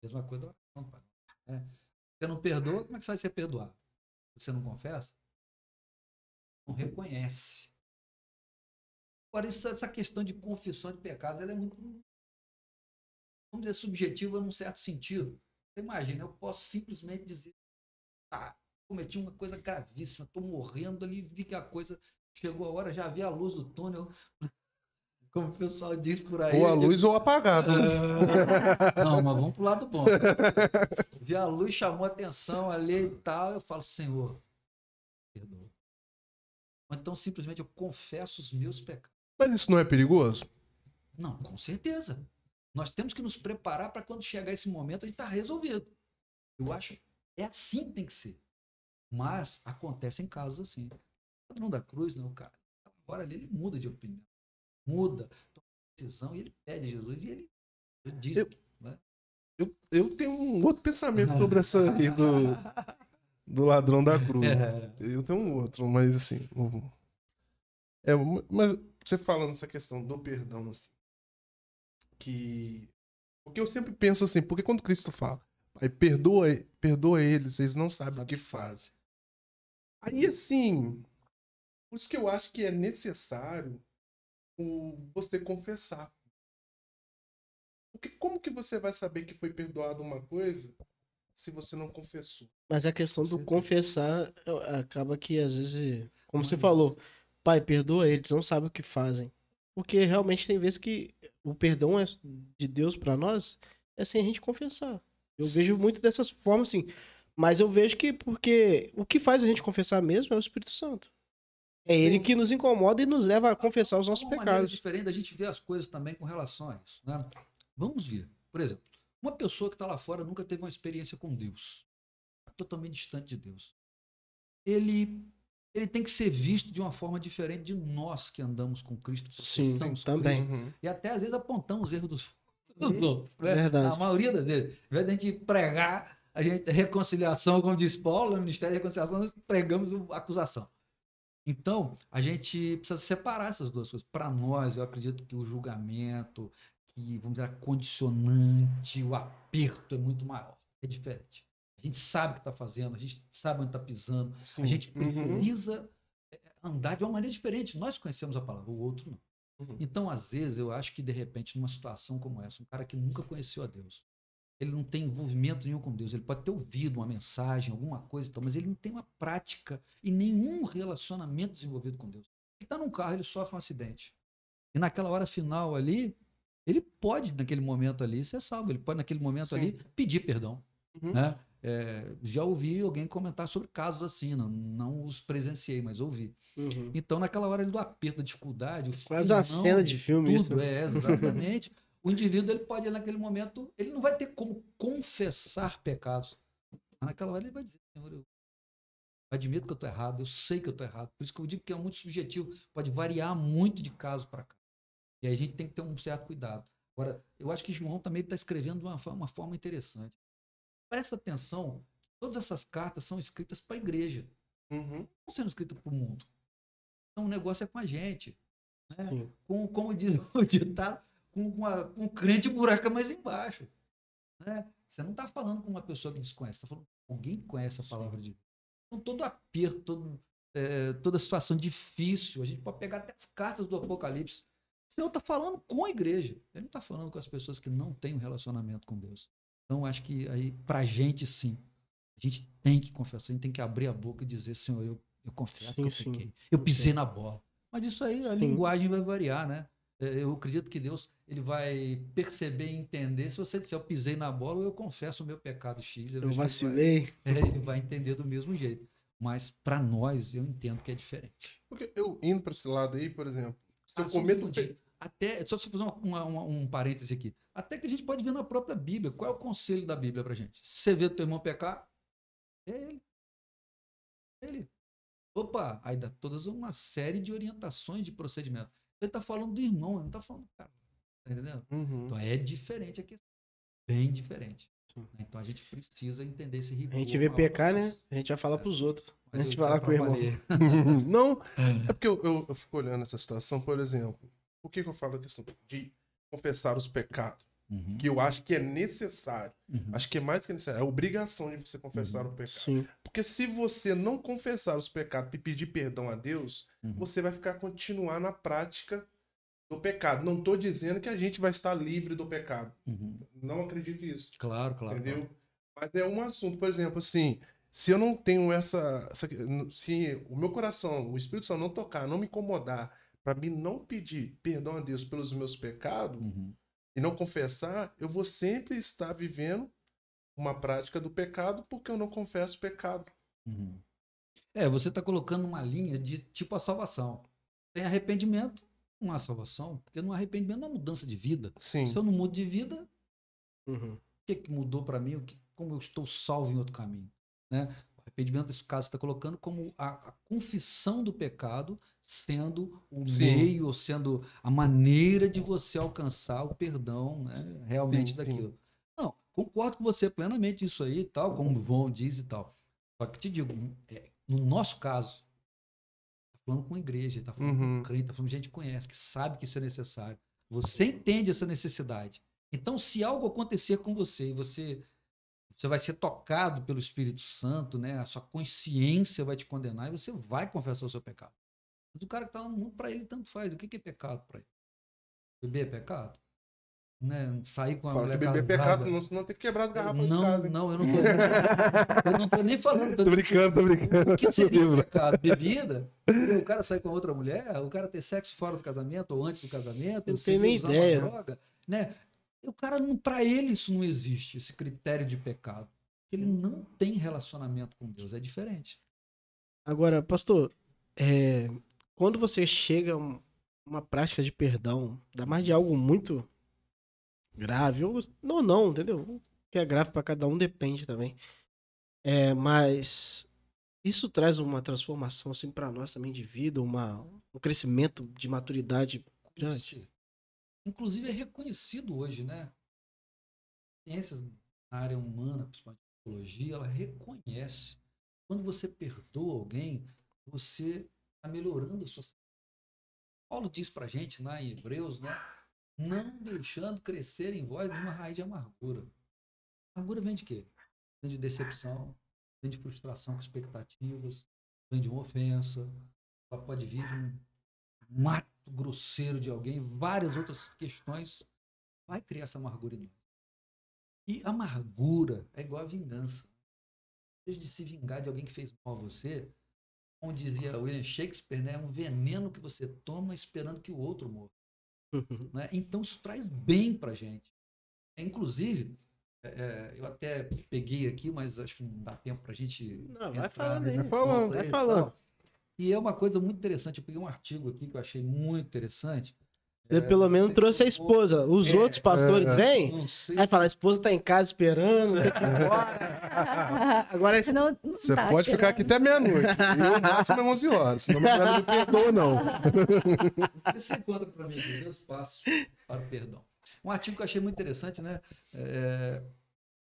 Mesma coisa da oração, pai. né? Você não perdoa, como é que você vai ser perdoado? Você não confessa? Não reconhece. Agora, isso- essa questão de confissão de pecados, ela é muito, vamos dizer, subjetiva num certo sentido. Você imagina, eu posso simplesmente dizer, ah, cometi uma coisa gravíssima, estou morrendo ali, vi que a coisa chegou a hora, já vi a luz do túnel, como o pessoal diz por aí. Ou a luz ou apagado. né? Ah, Não, mas vamos pro lado bom. Vi a luz, chamou a atenção ali e tal, eu falo, Senhor, perdoa. Então simplesmente eu confesso os meus pecados. Mas isso não é perigoso? Não, com certeza. Nós temos que nos preparar para quando chegar esse momento a gente estar resolvido. Eu acho é assim que tem que ser. Mas acontecem casos assim. O padrão da cruz, né, o cara, agora ali ele muda de opinião. Muda, toma decisão e ele pede Jesus e ele, ele diz Eu- que, né? Eu, eu tenho um outro pensamento sobre essa aí do, do ladrão da cruz. É. Eu tenho um outro, mas assim. É, mas você falando essa questão do perdão, assim, que. Porque eu sempre penso assim, porque quando Cristo fala, Pai, perdoa, perdoa eles, eles não sabem o que fazem. Aí, assim, por isso que eu acho que é necessário o, você confessar. Porque como que você vai saber que foi perdoado uma coisa se você não confessou? Mas a questão do confessar acaba que às vezes, como você Mas- falou, pai, perdoa eles, não sabem o que fazem. Porque realmente tem vezes que o perdão é de Deus pra nós é sem a gente confessar. Eu vejo muito dessas formas assim. Mas eu vejo que porque o que faz a gente confessar mesmo é o Espírito Santo. É ele Sim. que nos incomoda e nos leva a confessar os nossos pecados. diferente da gente ver as coisas também com relação a isso. Né? Vamos ver. Por exemplo, uma pessoa que está lá fora nunca teve uma experiência com Deus. Tá Totalmente distante de Deus. Ele, ele tem que ser visto de uma forma diferente de nós que andamos com Cristo. Sim, também. Cristo, Uhum. e até às vezes apontamos os erros dos, dos outros. né? Verdade. A maioria das vezes. Ao invés de a gente pregar a gente, reconciliação, como diz Paulo, no Ministério de Reconciliação, nós pregamos acusação. Então, a gente precisa separar essas duas coisas. Para nós, eu acredito que o julgamento, que, vamos dizer, a condicionante, o aperto é muito maior. É diferente. A gente sabe o que está fazendo, a gente sabe onde está pisando, Sim. a gente Uhum. precisa é, andar de uma maneira diferente. Nós conhecemos a palavra, o outro não. Uhum. Então, às vezes, eu acho que, de repente, numa situação como essa, um cara que nunca conheceu a Deus, ele não tem envolvimento nenhum com Deus, ele pode ter ouvido uma mensagem, alguma coisa, e tal, mas ele não tem uma prática e nenhum relacionamento desenvolvido com Deus. Ele está num carro, ele sofre um acidente. E naquela hora final ali, ele pode, naquele momento ali, ser salvo. Ele pode, naquele momento Sim. ali, pedir perdão. Uhum. Né? É, já ouvi alguém comentar sobre casos assim, não, não os presenciei, mas ouvi. Uhum. Então, naquela hora do aperto, da dificuldade, o Quase uma cena de filme tudo, isso. né? é, exatamente. o indivíduo, ele pode, naquele momento, ele não vai ter como confessar pecados. Mas naquela hora ele vai dizer, Senhor, eu admito que eu estou errado, eu sei que eu estou errado. Por isso que eu digo que é muito subjetivo, pode variar muito de caso para cá. E aí a gente tem que ter um certo cuidado. Agora, eu acho que João também está escrevendo de uma, uma forma interessante. Presta atenção, todas essas cartas são escritas para a igreja Uhum. não sendo escrito para o mundo. Então o negócio é com a gente. Né? Com, como diz o ditado, com, com, a, com o crente buraco mais embaixo. Né? Você não está falando com uma pessoa que desconhece, está falando com alguém que conhece a palavra de Deus. Então todo aperto, todo, é, toda situação difícil, a gente pode pegar até as cartas do Apocalipse. O Senhor está falando com a igreja. Ele não está falando com as pessoas que não têm um relacionamento com Deus. Então, acho que aí, para a gente, sim. A gente tem que confessar, a gente tem que abrir a boca e dizer, Senhor, eu, eu confesso Sim, que eu sim. pequei. Eu Sim. pisei na bola. Mas isso aí, a Sim. linguagem vai variar, né? É, Eu acredito que Deus ele vai perceber e entender. Se você disser, eu pisei na bola, eu confesso o meu pecado X. Eu vejo que ele vai- vacilei. é, ele vai entender do mesmo jeito. Mas para nós, eu entendo que é diferente. Porque eu indo para esse lado aí, por exemplo, se eu Ah, só um cometo segundinho. Até, só se fazer uma- uma- um parêntese aqui. Até que a gente pode ver na própria Bíblia. Qual é o conselho da Bíblia pra gente? Se você vê teu irmão pecar, é ele. É ele. Opa, aí dá todas uma série de orientações de procedimento. Ele tá falando do irmão, ele não tá falando do cara. Tá entendendo? Uhum. Então é diferente aqui. Bem diferente. Sim. Então a gente precisa entender esse rigor. A gente vê pecar, né? A gente vai falar pros outros. Mas A gente vai lá com o irmão. não, é porque eu, eu, eu fico olhando essa situação, por exemplo. Por que, que eu falo a questão de confessar os pecados? Uhum, Que eu acho que é necessário. uhum. Acho que é mais que necessário. É obrigação de você confessar Uhum. o pecado. Sim. Porque se você não confessar os pecados e pedir perdão a Deus, Uhum. você vai ficar continuar na prática do pecado. Não estou dizendo que a gente vai estar livre do pecado. Uhum. Não acredito nisso. Claro, claro. entendeu? Mas é um assunto, por exemplo, assim, se eu não tenho essa, essa- se o meu coração, o Espírito Santo não tocar, não me incomodar, para mim não pedir perdão a Deus pelos meus pecados Uhum. e não confessar, eu vou sempre estar vivendo uma prática do pecado porque eu não confesso o pecado. Uhum. É, você está colocando uma linha de tipo a salvação. Tem arrependimento, não há salvação, porque no arrependimento não há mudança de vida. Sim. Se eu não mudo de vida, Uhum. o que, que mudou para mim? O que, como eu estou salvo em outro caminho? Né? O arrependimento, nesse caso, está colocando como a, a confissão do pecado sendo o Sim. meio, ou sendo a maneira de você alcançar o perdão né? realmente sim. daquilo. Não, concordo com você plenamente isso aí, e tal, como o João diz e tal. Só que te digo, é, no nosso caso, tá falando com a igreja, tá falando Uhum. com crente, tá falando com gente que conhece, que sabe que isso é necessário. Você entende essa necessidade. Então, se algo acontecer com você e você você vai ser tocado pelo Espírito Santo, né? A sua consciência vai te condenar e você vai confessar o seu pecado. Mas o cara que está no mundo, para ele, tanto faz. O que que é pecado para ele? Beber é pecado? Né? Sair com a Fala mulher que beber é pecado, não, senão tem que quebrar as garrafas de Não, casa. hein? não, eu não tô, eu não tô nem falando. Tô brincando, tô brincando. O que seria pecado? Bebida? O cara sair com outra mulher? O cara ter sexo fora do casamento ou antes do casamento? Não tenho nem usar uma ideia. droga? Né? O cara, não- pra ele, isso não existe, esse critério de pecado. Ele não tem relacionamento com Deus, é diferente. Agora, pastor, é, quando você chega a um- uma prática de perdão, ainda mais de algo muito grave, ou não, não, entendeu? O que é grave para cada um depende também. É, mas isso traz uma transformação assim para nós também de vida, uma, um crescimento de maturidade grande. Inclusive é reconhecido hoje, né? Ciências na área humana, principalmente psicologia, ela reconhece. Quando você perdoa alguém, você está melhorando a sua. Paulo diz pra gente lá em Hebreus, né? Não deixando crescer em vós uma raiz de amargura. Amargura vem de quê? Vem de decepção, vem de frustração com expectativas, vem de uma ofensa, ela pode vir de um um ato grosseiro de alguém, várias outras questões, vai criar essa amargura em nós. E amargura é igual a vingança. Desde de se vingar de alguém que fez mal a você, como dizia William Shakespeare, né, é um veneno que você toma esperando que o outro morra. né? Então isso traz bem pra gente. É, inclusive, é, é, eu até peguei aqui, mas acho que não dá tempo pra gente. Não, vai falando aí. Vai falando. E é uma coisa muito interessante. Eu peguei um artigo aqui que eu achei muito interessante. Você É, pelo não menos trouxe a esposa. Os É, outros pastores é. vêm, Não sei. aí fala, a esposa tá em casa esperando, embora. Agora esse Senão, não Você tá pode ficar aqui até meia-noite. E o máximo é 11 horas. Senão meu não me perdoa, não. Você encontra para mim aqui, meus passos para o perdão. Um artigo que eu achei muito interessante, né? É,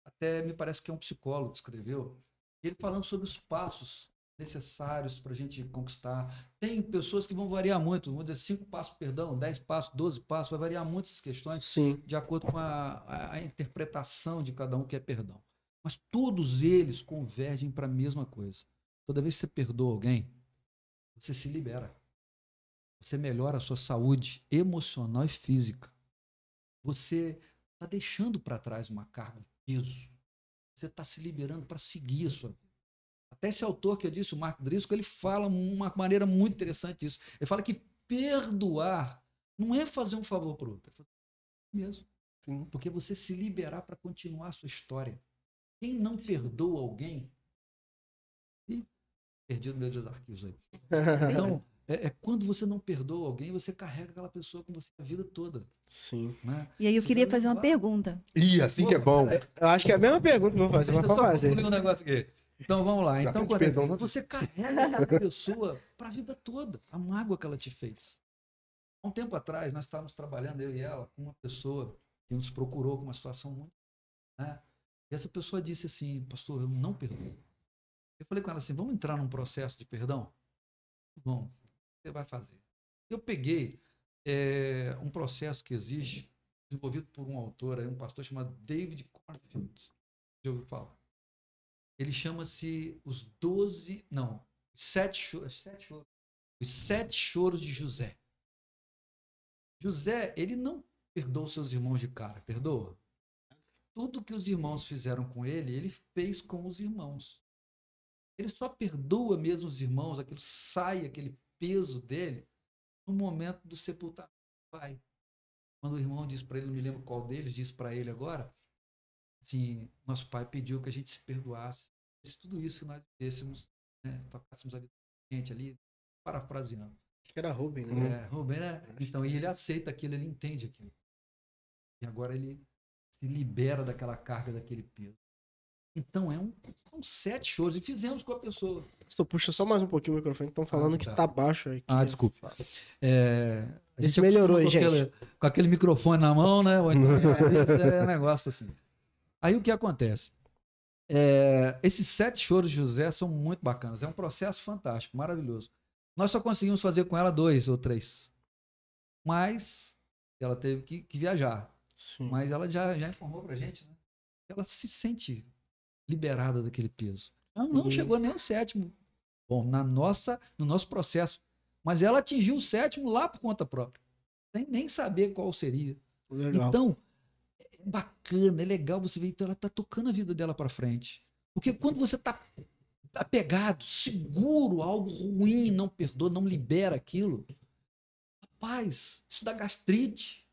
até me parece que é um psicólogo que escreveu. Ele falando sobre os passos necessários para a gente conquistar. Tem pessoas que vão variar muito, vamos dizer, cinco passos, perdão, dez passos, doze passos, vai variar muito essas questões Sim. de acordo com a, a- a interpretação de cada um que é perdão. Mas todos eles convergem para a mesma coisa. Toda vez que você perdoa alguém, você se libera. Você melhora a sua saúde emocional e física. Você está deixando para trás uma carga, um peso. Você está se liberando para seguir a sua vida. Até esse autor que eu disse, o Mark Driscoll, ele fala uma maneira muito interessante isso. Ele fala que perdoar não é fazer um favor para o outro, é fazer mesmo. Sim. Porque você se liberar para continuar a sua história. Quem não perdoa alguém. Ih, perdi no meio dos arquivos aí. Então, é, é quando você não perdoa alguém, você carrega aquela pessoa com você a vida toda. Sim. Né? E aí eu Você queria fazer uma levar. pergunta. Ih, assim que é bom. Eu acho que é a mesma pergunta que eu vou fazer, mas pode só fazer. concluir um negócio aqui. Então vamos lá. Então, quando não? você carrega aquela pessoa para a vida toda, a mágoa que ela te fez. Há um tempo atrás, nós estávamos trabalhando, eu e ela, com uma pessoa que nos procurou com uma situação muito. Né? E essa pessoa disse assim: Pastor, eu não perdoo. Eu falei com ela assim: Vamos entrar num processo de perdão? Que você vai fazer? Eu peguei eh, um processo que existe, desenvolvido por um autor, um pastor chamado David Cornfield. Já ouviu falar? Ele chama-se Os Doze. Não, Sete Choros. Sete choros os Sete Choros de José. José, ele não perdoou seus irmãos de cara, perdoa? Tudo que os irmãos fizeram com ele, ele fez com os irmãos. Ele só perdoa mesmo os irmãos, aquilo sai, aquele peso dele, no momento do sepultamento do pai. Quando o irmão diz para ele, não me lembro qual deles, diz para ele agora, assim, nosso pai pediu que a gente se perdoasse. Se tudo isso que nós fizéssemos, né, tocássemos a vida gente ali, parafraseando. Acho que era Rubem, né? É, Rubem, né? Então, e ele aceita aquilo, ele entende aquilo. E agora ele se libera daquela carga, daquele peso. Então, é um, são sete choros. E fizemos com a pessoa. Pastor, puxa só mais um pouquinho o microfone, estão falando Ah, que tá. tá baixo aqui. Ah, desculpe. É, gente melhorou aí, com aquele, com aquele microfone na mão, né? Então, esse é um negócio assim. Aí o que acontece? É, esses sete choros de José são muito bacanas. É um processo fantástico, maravilhoso. Nós só conseguimos fazer com ela dois ou três. Mas ela teve que, que viajar. Sim. Mas ela já, já informou pra gente, né? que Ela se sente liberada daquele peso. Ela não Sim. chegou nem ao sétimo. Bom, na nossa, no nosso processo. Mas ela atingiu o sétimo lá por conta própria. Sem nem saber qual seria. Legal. Então, bacana, é legal você ver. Então, ela tá tocando a vida dela para frente. Porque quando você tá apegado, seguro, algo ruim, não perdoa, não libera aquilo, rapaz, isso dá gastrite,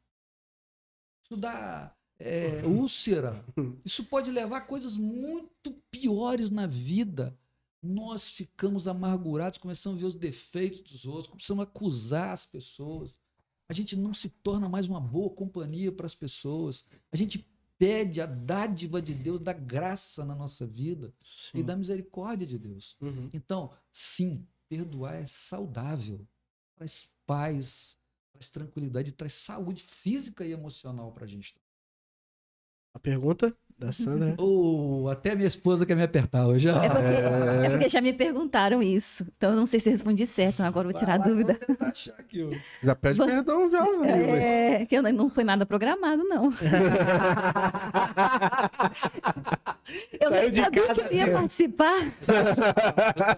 isso dá é, úlcera, isso pode levar a coisas muito piores na vida. Nós ficamos amargurados, começamos a ver os defeitos dos outros, começamos a acusar as pessoas. A gente não se torna mais uma boa companhia para as pessoas. A gente pede a dádiva de Deus, da graça na nossa vida e Sim. da misericórdia de Deus. Uhum. Então, sim, perdoar é saudável, traz paz, traz tranquilidade, traz saúde física e emocional para a gente. A pergunta da Sandra. Ou até minha esposa quer me apertar hoje. É porque, É. é porque já me perguntaram isso. Então eu não sei se eu respondi certo. Agora eu vou tirar a dúvida. Vou tentar achar aqui, ó. Já pede perdão, já, velho. É, que eu não- não foi nada programado, não. Eu Saiu nem de sabia casa que ia participar.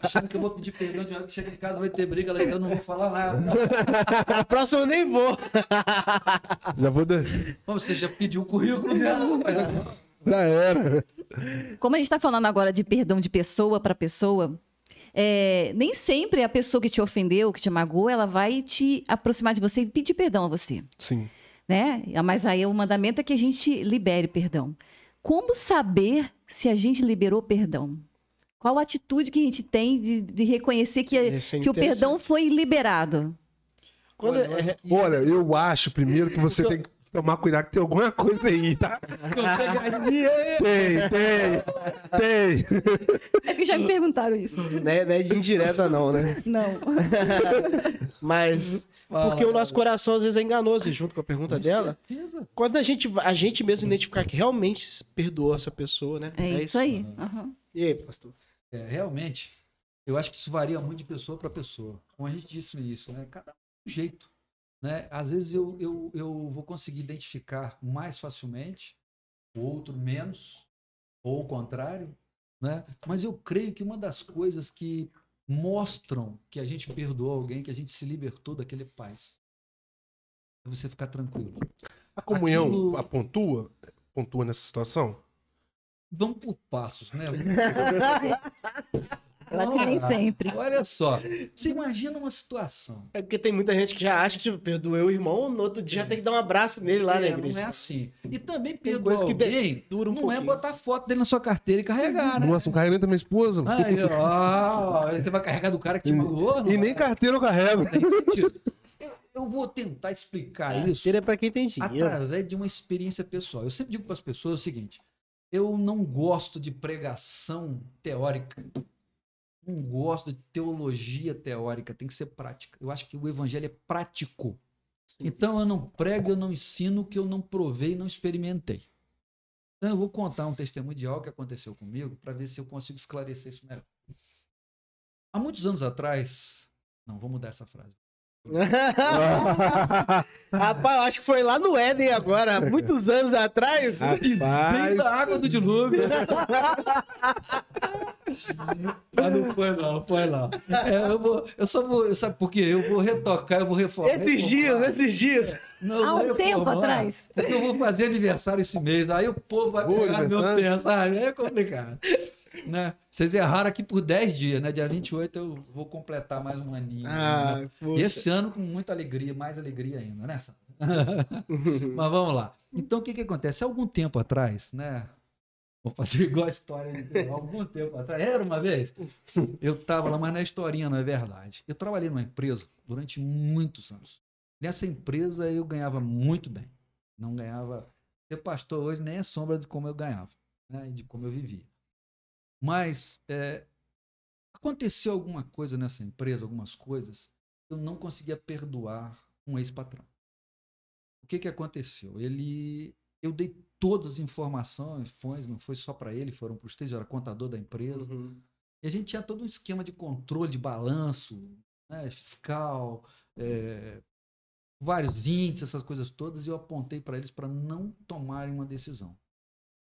achando que eu vou pedir perdão de hora que chega em casa, vai ter briga, eu não vou falar nada. A próxima eu nem vou. Já vou. De... Bom, Você já pediu o currículo mesmo, mas agora- Já era. Como a gente está falando agora de perdão de pessoa para pessoa, é, nem sempre a pessoa que te ofendeu, que te magoou, ela vai te aproximar de você e pedir perdão a você. Sim. né? Mas aí o mandamento é que a gente libere perdão. Como saber se a gente liberou perdão? Qual a atitude que a gente tem de, de reconhecer que, é que o perdão foi liberado? Quando Olha, eu acho é- que- Olha, eu acho primeiro que você tem que tomar cuidado que tem alguma coisa aí, tá? Tem, tem, tem. É que já me perguntaram isso. não é, não é de indireta, não, né? Não. Mas. Fala, Porque o nosso coração às vezes é enganoso, e junto com a pergunta dela. certeza. Quando a gente, a gente mesmo identificar que realmente perdoou essa pessoa, né? É, isso aí. Aham. E aí, pastor? É, realmente, eu acho que isso varia muito de pessoa para pessoa. Como a gente disse no início, né? Cada um tem um jeito. Né? Às vezes eu, eu, eu vou conseguir identificar mais facilmente, o outro menos, ou o contrário. Né? Mas eu creio que uma das coisas que mostram que a gente perdoou alguém, que a gente se libertou daquele paz, é você ficar tranquilo. A comunhão Aquilo- a pontua, pontua nessa situação? Vamos por passos, né? Eu acho que nem sempre. Olha só, você imagina uma situação. É porque tem muita gente que já acha que tipo, perdoou o irmão, no outro dia já tem que dar um abraço nele lá na É, igreja. Não é assim. E também perdoar coisa que alguém dura um não pouquinho. é botar foto dele na sua carteira e carregar, né? Nossa, não carrega nem da minha esposa. Aí, ó, você vai carregar do cara que te magoou? Não E nem carteira eu carrego. Tem sentido. Eu, vou tentar explicar isso Tira pra quem tem dinheiro. através de uma experiência pessoal. Eu sempre digo para as pessoas o seguinte: eu não gosto de pregação teórica. Não gosto de teologia teórica, tem que ser prática. Eu acho que o evangelho é prático. Então eu não prego, eu não ensino o que eu não provei não experimentei. Então eu vou contar um testemunho de algo que aconteceu comigo para ver se eu consigo esclarecer isso melhor. Há muitos anos atrás, não, vou mudar essa frase. Rapaz, eu acho que foi lá no Éden agora, muitos anos atrás. Bem da água do dilúvio. Mas não foi não, foi não. É, eu, vou, eu só vou, sabe por quê? Eu vou retocar, eu vou reformar. Esses dias, esses dias. Não, Há um tempo reformular, atrás. Porque eu vou fazer aniversário esse mês, aí o povo vai pegar no meu pé, sabe? É complicado. Né? Vocês erraram aqui por 10 dias, né? Dia 28 eu vou completar mais um aninho. né? Ah, E poxa. esse ano com muita alegria, mais alegria ainda, né? Mas vamos lá. Então, o que, que acontece? Há algum tempo atrás, né? Vou fazer igual a história. de- algum tempo atrás, era uma vez, eu estava lá, mas não é historinha, não é verdade. Eu trabalhei numa empresa durante muitos anos. Nessa empresa eu ganhava muito bem. Não ganhava. Ser pastor hoje nem é sombra de como eu ganhava, né? E de como eu vivia. Mas é, aconteceu alguma coisa nessa empresa, algumas coisas, eu não conseguia perdoar um ex-patrão. O que, que aconteceu? Ele, eu dei todas as informações, não foi só para ele, foram para os três, eu era contador da empresa. Uhum. E a gente tinha todo um esquema de controle de balanço, né, fiscal, é, vários índices, essas coisas todas, e eu apontei para eles para não tomarem uma decisão.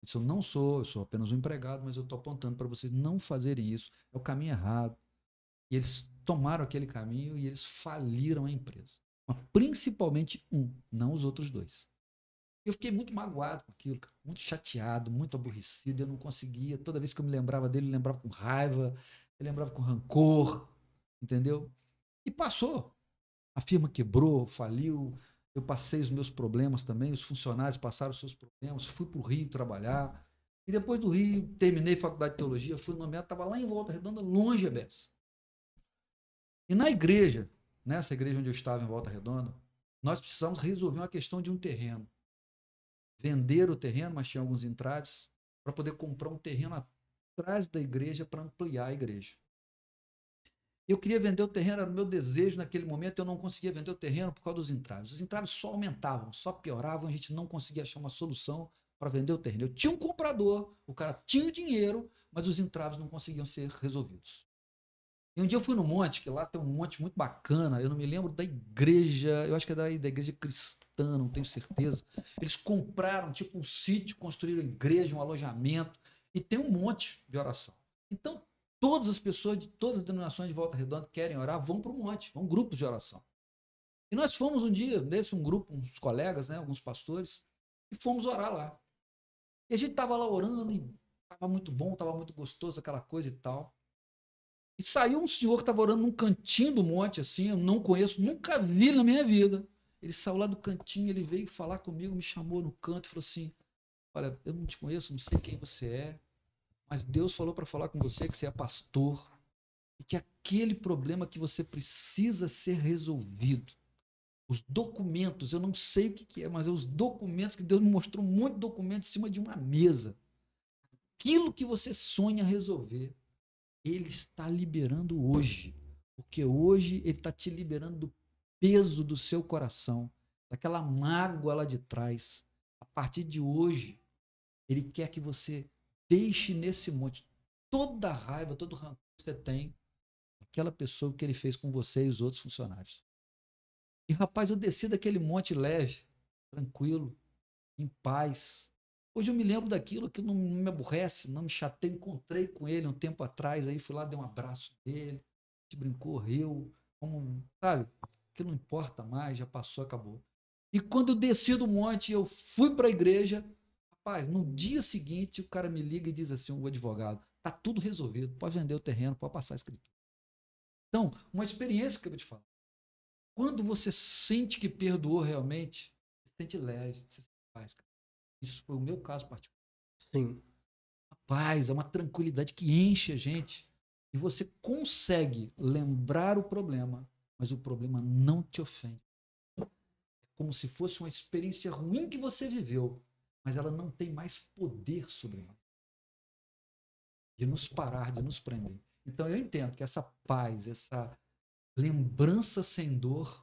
Ele disse, eu não sou, eu sou apenas um empregado, mas eu estou apontando para vocês não fazerem isso. É o caminho errado. E eles tomaram aquele caminho e eles faliram a empresa. Mas principalmente um, não os outros dois. Eu fiquei muito magoado com aquilo, cara. muito chateado, muito aborrecido. Eu não conseguia. Toda vez que eu me lembrava dele, eu lembrava com raiva, eu lembrava com rancor, entendeu? E passou. A firma quebrou, faliu. Eu passei os meus problemas também. Os funcionários passaram os seus problemas. Fui para o Rio trabalhar. E depois do Rio, terminei faculdade de teologia, fui nomeado, estava lá em Volta Redonda, longe a. E na igreja, nessa igreja onde eu estava em Volta Redonda, nós precisamos resolver uma questão de um terreno. Vender o terreno, mas tinha alguns entraves, para poder comprar um terreno atrás da igreja para ampliar a igreja. Eu queria vender o terreno, era o meu desejo naquele momento, eu não conseguia vender o terreno por causa dos entraves. Os entraves só aumentavam, só pioravam, a gente não conseguia achar uma solução para vender o terreno. Eu tinha um comprador, o cara tinha o dinheiro, mas os entraves não conseguiam ser resolvidos. E um dia eu fui no monte, que lá tem um monte muito bacana, eu não me lembro da igreja, eu acho que é da, da igreja cristã, não tenho certeza. Eles compraram tipo um sítio, construíram igreja, um alojamento, e tem um monte de oração. Então, todas as pessoas de todas as denominações de Volta Redonda querem orar, vão para o monte, vão grupos de oração. E nós fomos um dia, nesse um grupo, uns colegas, né, alguns pastores, e fomos orar lá. E a gente estava lá orando, e estava muito bom, estava muito gostoso, aquela coisa e tal. E saiu um senhor que estava orando num cantinho do monte, assim, eu não conheço, nunca vi na minha vida. Ele saiu lá do cantinho, ele veio falar comigo, me chamou no canto e falou assim: Olha, eu não te conheço, não sei quem você é, mas Deus falou para falar com você que você é pastor e que aquele problema que você precisa ser resolvido. Os documentos, eu não sei o que, que é, mas é os documentos que Deus me mostrou, muito documento em cima de uma mesa. Aquilo que você sonha resolver ele está liberando hoje. Porque hoje ele está te liberando do peso do seu coração, daquela mágoa lá de trás. A partir de hoje, ele quer que você deixe nesse monte toda a raiva, todo o rancor que você tem, aquela pessoa que ele fez com você e os outros funcionários. E rapaz, eu desci daquele monte leve, tranquilo, em paz, Hoje eu me lembro daquilo que não me aborrece, não me chateia. Encontrei com ele um tempo atrás, aí fui lá, dei um abraço dele, gente brincou, riu, como, sabe? Que não importa mais, já passou, acabou. E quando eu desci do monte, eu fui para a igreja. Rapaz, no dia seguinte, o cara me liga e diz assim: o advogado, tá tudo resolvido, pode vender o terreno, pode passar a escritura. Então, uma experiência que eu vou te falar. Quando você sente que perdoou realmente, você se sente leve, você se faz, cara. Isso foi o meu caso particular. Sim. A paz, é uma tranquilidade que enche a gente. E você consegue lembrar o problema, mas o problema não te ofende. É como se fosse uma experiência ruim que você viveu, mas ela não tem mais poder sobre nós. De nos parar, de nos prender. Então eu entendo que essa paz, essa lembrança sem dor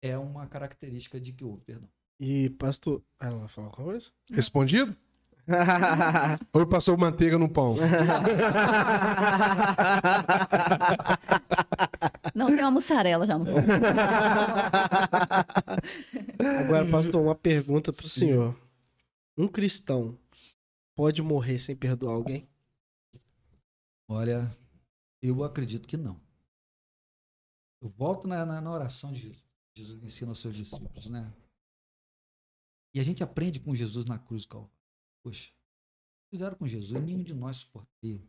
é uma característica de que houve perdão. E pastor. Ela vai falar alguma coisa? Respondido? Ou passou manteiga no pão? Não, tem uma mussarela já no pão. Agora, pastor, uma pergunta pro senhor. Um cristão pode morrer sem perdoar alguém? Olha, eu acredito que não. Eu volto na, na, na oração de Jesus. Jesus ensina aos seus discípulos, né? E a gente aprende com Jesus na cruz Calvário. Poxa, fizeram com Jesus, nenhum de nós suportaria.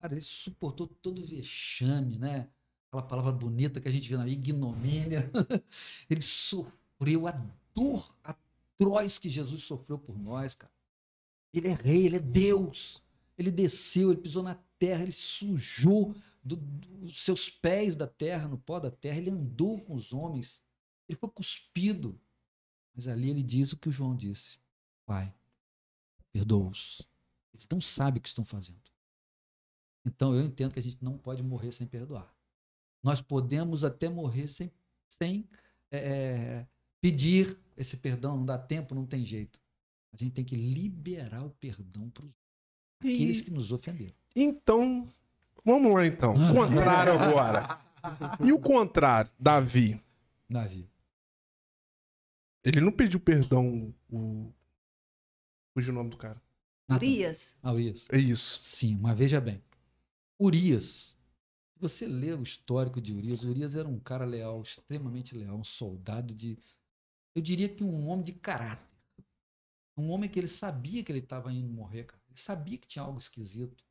Cara, ele suportou todo o vexame, né? Aquela palavra bonita que a gente vê na ignomínia. ele sofreu a dor atroz que Jesus sofreu por nós, cara. Ele é rei, ele é Deus. Ele desceu, ele pisou na terra, ele sujou do seus pés da terra, no pó da terra, ele andou com os homens, ele foi cuspido, mas ali ele diz o que o João disse: Pai, perdoa-os. Eles não sabem o que estão fazendo. Então eu entendo que a gente não pode morrer sem perdoar. Nós podemos até morrer sem, sem é, pedir esse perdão, não dá tempo, não tem jeito. A gente tem que liberar o perdão para aqueles que nos ofenderam. Então, vamos lá então. O contrário agora. E o contrário, Davi? Davi. Ele não pediu perdão o, Fugiu o nome do cara. Urias. Ah, Urias. É isso. Sim, mas veja bem. Urias, se você lê o histórico de Urias, Urias era um cara leal, extremamente leal, um soldado de. Eu diria que um homem de caráter. Um homem que ele sabia que ele estava indo morrer, cara. Ele sabia que tinha algo esquisito.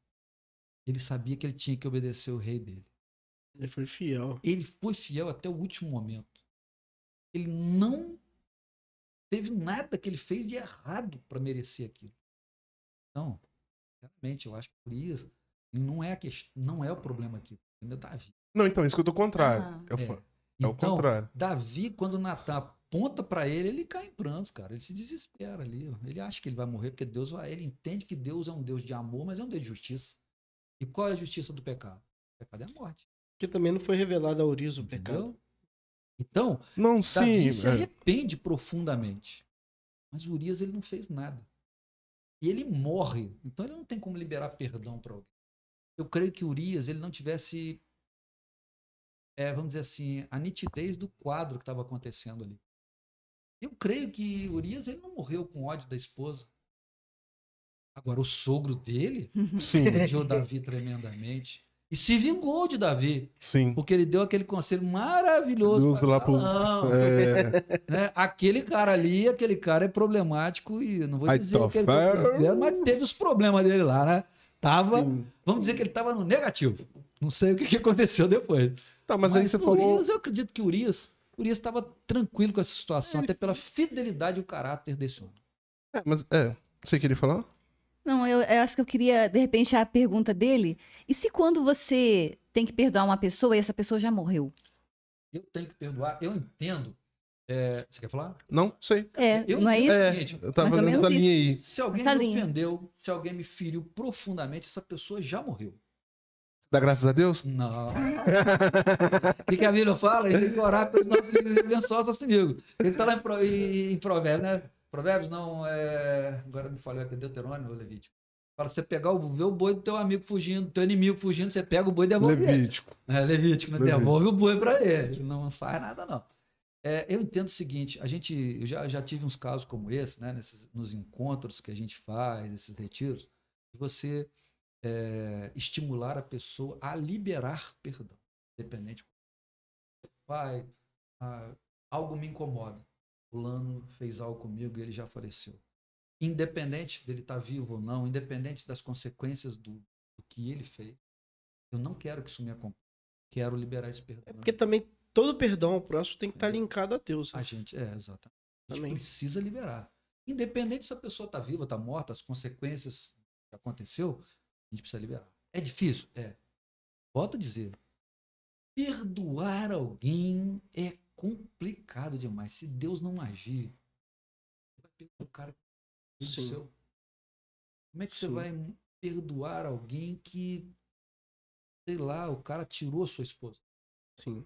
Ele sabia que ele tinha que obedecer o rei dele. Ele foi fiel. Ele foi fiel até o último momento. Ele não teve nada que ele fez de errado para merecer aquilo. Então, sinceramente, eu acho que Urias não é a questão, não é o problema aqui. Ainda é Davi. Não, então, isso que eu tô contrário. Ah. É. É o Então, contrário. Davi, quando Natan aponta para ele, ele cai em prantos, cara. Ele se desespera ali. Ele acha que ele vai morrer porque Deus vai. Ele entende que Deus é um Deus de amor, mas é um Deus de justiça. E qual é a justiça do pecado? O pecado é a morte. Porque também não foi revelado a Urias o pecado. Então, Não, Davi sim. se é. arrepende profundamente. Mas Urias ele não fez nada. E ele morre. Então ele não tem como liberar perdão para alguém. Eu creio que Urias ele não tivesse, é, vamos dizer assim, a nitidez do quadro que estava acontecendo ali. Eu creio que Urias ele não morreu com ódio da esposa. Agora o sogro dele Sim, odiou Davi tremendamente e se vingou de Davi, sim. porque ele deu aquele conselho maravilhoso Deus pra lá pros- É, né? Aquele cara ali, aquele cara é problemático e não vou Aí dizer que ele mas teve os problemas dele lá, né? Tava, sim. vamos dizer que ele tava no negativo. Não sei o que, que aconteceu depois. Tá, mas, aí você falou. Urias, eu acredito que o Urias, Urias estava tranquilo com essa situação, até pela fidelidade e o caráter desse homem. É, mas é. Você queria falar? Não, eu, eu acho que eu queria, de repente, a pergunta dele. E se quando você tem que perdoar uma pessoa e essa pessoa já morreu? Eu tenho que perdoar, eu entendo. é, você quer falar? Não? Sei. É, Eu não é isso? É, eu tava menos linha aí. se alguém Essa me linha. ofendeu, se alguém me feriu profundamente, essa pessoa já morreu. Dá graças a Deus? Não. O que, que a Bíblia fala? Gente tem que orar pelos nossos inimigos e abençoar os nossos amigos. Ele está lá em, Pro- em- em Provérbios, né? Provérbios não, é... agora me falou aqui, Deuterônio ou Levítico. Fala, você pegar o, ver o boi do teu amigo fugindo, teu inimigo fugindo, você pega o boi e devolve ele. Levítico. É, Levítico, né? Levítico. Devolve o boi para ele. Não faz nada, não. É, eu entendo o seguinte, a gente, eu já, já tive uns casos como esse, né? Nesses, nos encontros que a gente faz, esses retiros, você é, estimular a pessoa a liberar perdão, independente. Pai, ah, algo me incomoda. Fulano fez algo comigo e ele já faleceu. Independente dele estar vivo ou não, independente das consequências do, do que ele fez, eu não quero que isso me acompanhe. Quero liberar esse perdão. É porque também todo perdão ao próximo tem que estar linkado a Deus. A gente, é, exatamente. A gente precisa liberar. Independente se a pessoa está viva, está morta, as consequências que aconteceu, a gente precisa liberar. É difícil? É. Volto a dizer. Perdoar alguém é complicado demais. Se Deus não agir, você vai perdoar o cara que Sim. seu. Como é que você Sim. vai perdoar alguém que, sei lá, o cara tirou a sua esposa? Sim,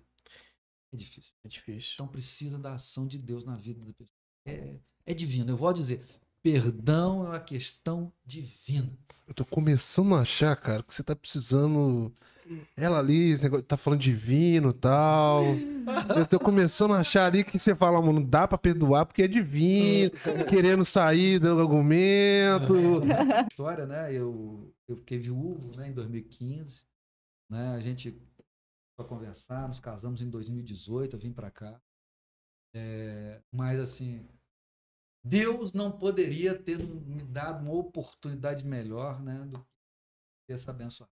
É difícil. é difícil. Então precisa da ação de Deus na vida da pessoa. É, é divino. Eu vou dizer, perdão é uma questão divina. Eu tô começando a achar, cara, que você tá precisando. Ela ali, tá falando divino e tal. Eu tô começando a achar ali que você fala, mano, não dá pra perdoar porque é divino, querendo sair do argumento. História, né? Eu, eu fiquei viúvo né, em 2015. Né? A gente para conversar, nos casamos em 2018, eu vim para cá. É, mas assim, Deus não poderia ter me dado uma oportunidade melhor, né, do que ter essa abençoada.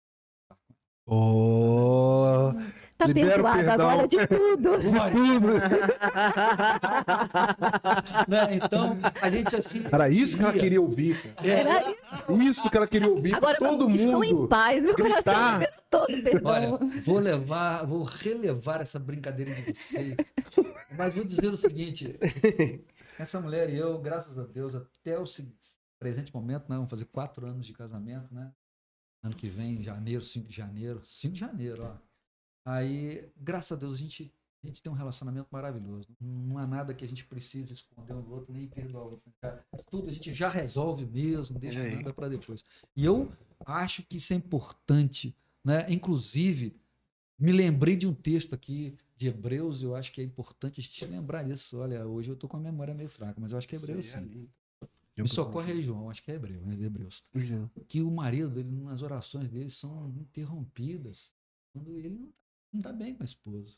Oh, Tá perdoado perdão. agora de tudo. Né? Então, a gente assim. era isso que ela queria ouvir. É, Isso que ela queria ouvir. Agora Todo estou em mundo. paz, meu gritar. coração está todo Olha, perdão. vou levar, vou relevar essa brincadeira de vocês. Mas vou dizer o seguinte: essa mulher e eu, graças a Deus, até o se- presente momento, né, vamos fazer quatro anos de casamento, né? Ano que vem, janeiro, 5 de janeiro. 5 de janeiro, ó. Aí, graças a Deus, a gente, a gente tem um relacionamento maravilhoso. Não há nada que a gente precise esconder um do outro, nem perdoar o outro. né? Tudo a gente já resolve mesmo, deixa É. nada para depois. E eu acho que isso é importante, né? Inclusive, me lembrei de um texto aqui de Hebreus, eu acho que é importante a gente lembrar disso. Olha, hoje eu tô com a memória meio fraca, mas eu acho que é Hebreus sim. Me socorre aí, João, acho que é hebreu, né? Hebreus. Que o marido dele, nas orações dele, são interrompidas quando ele não está bem com a esposa.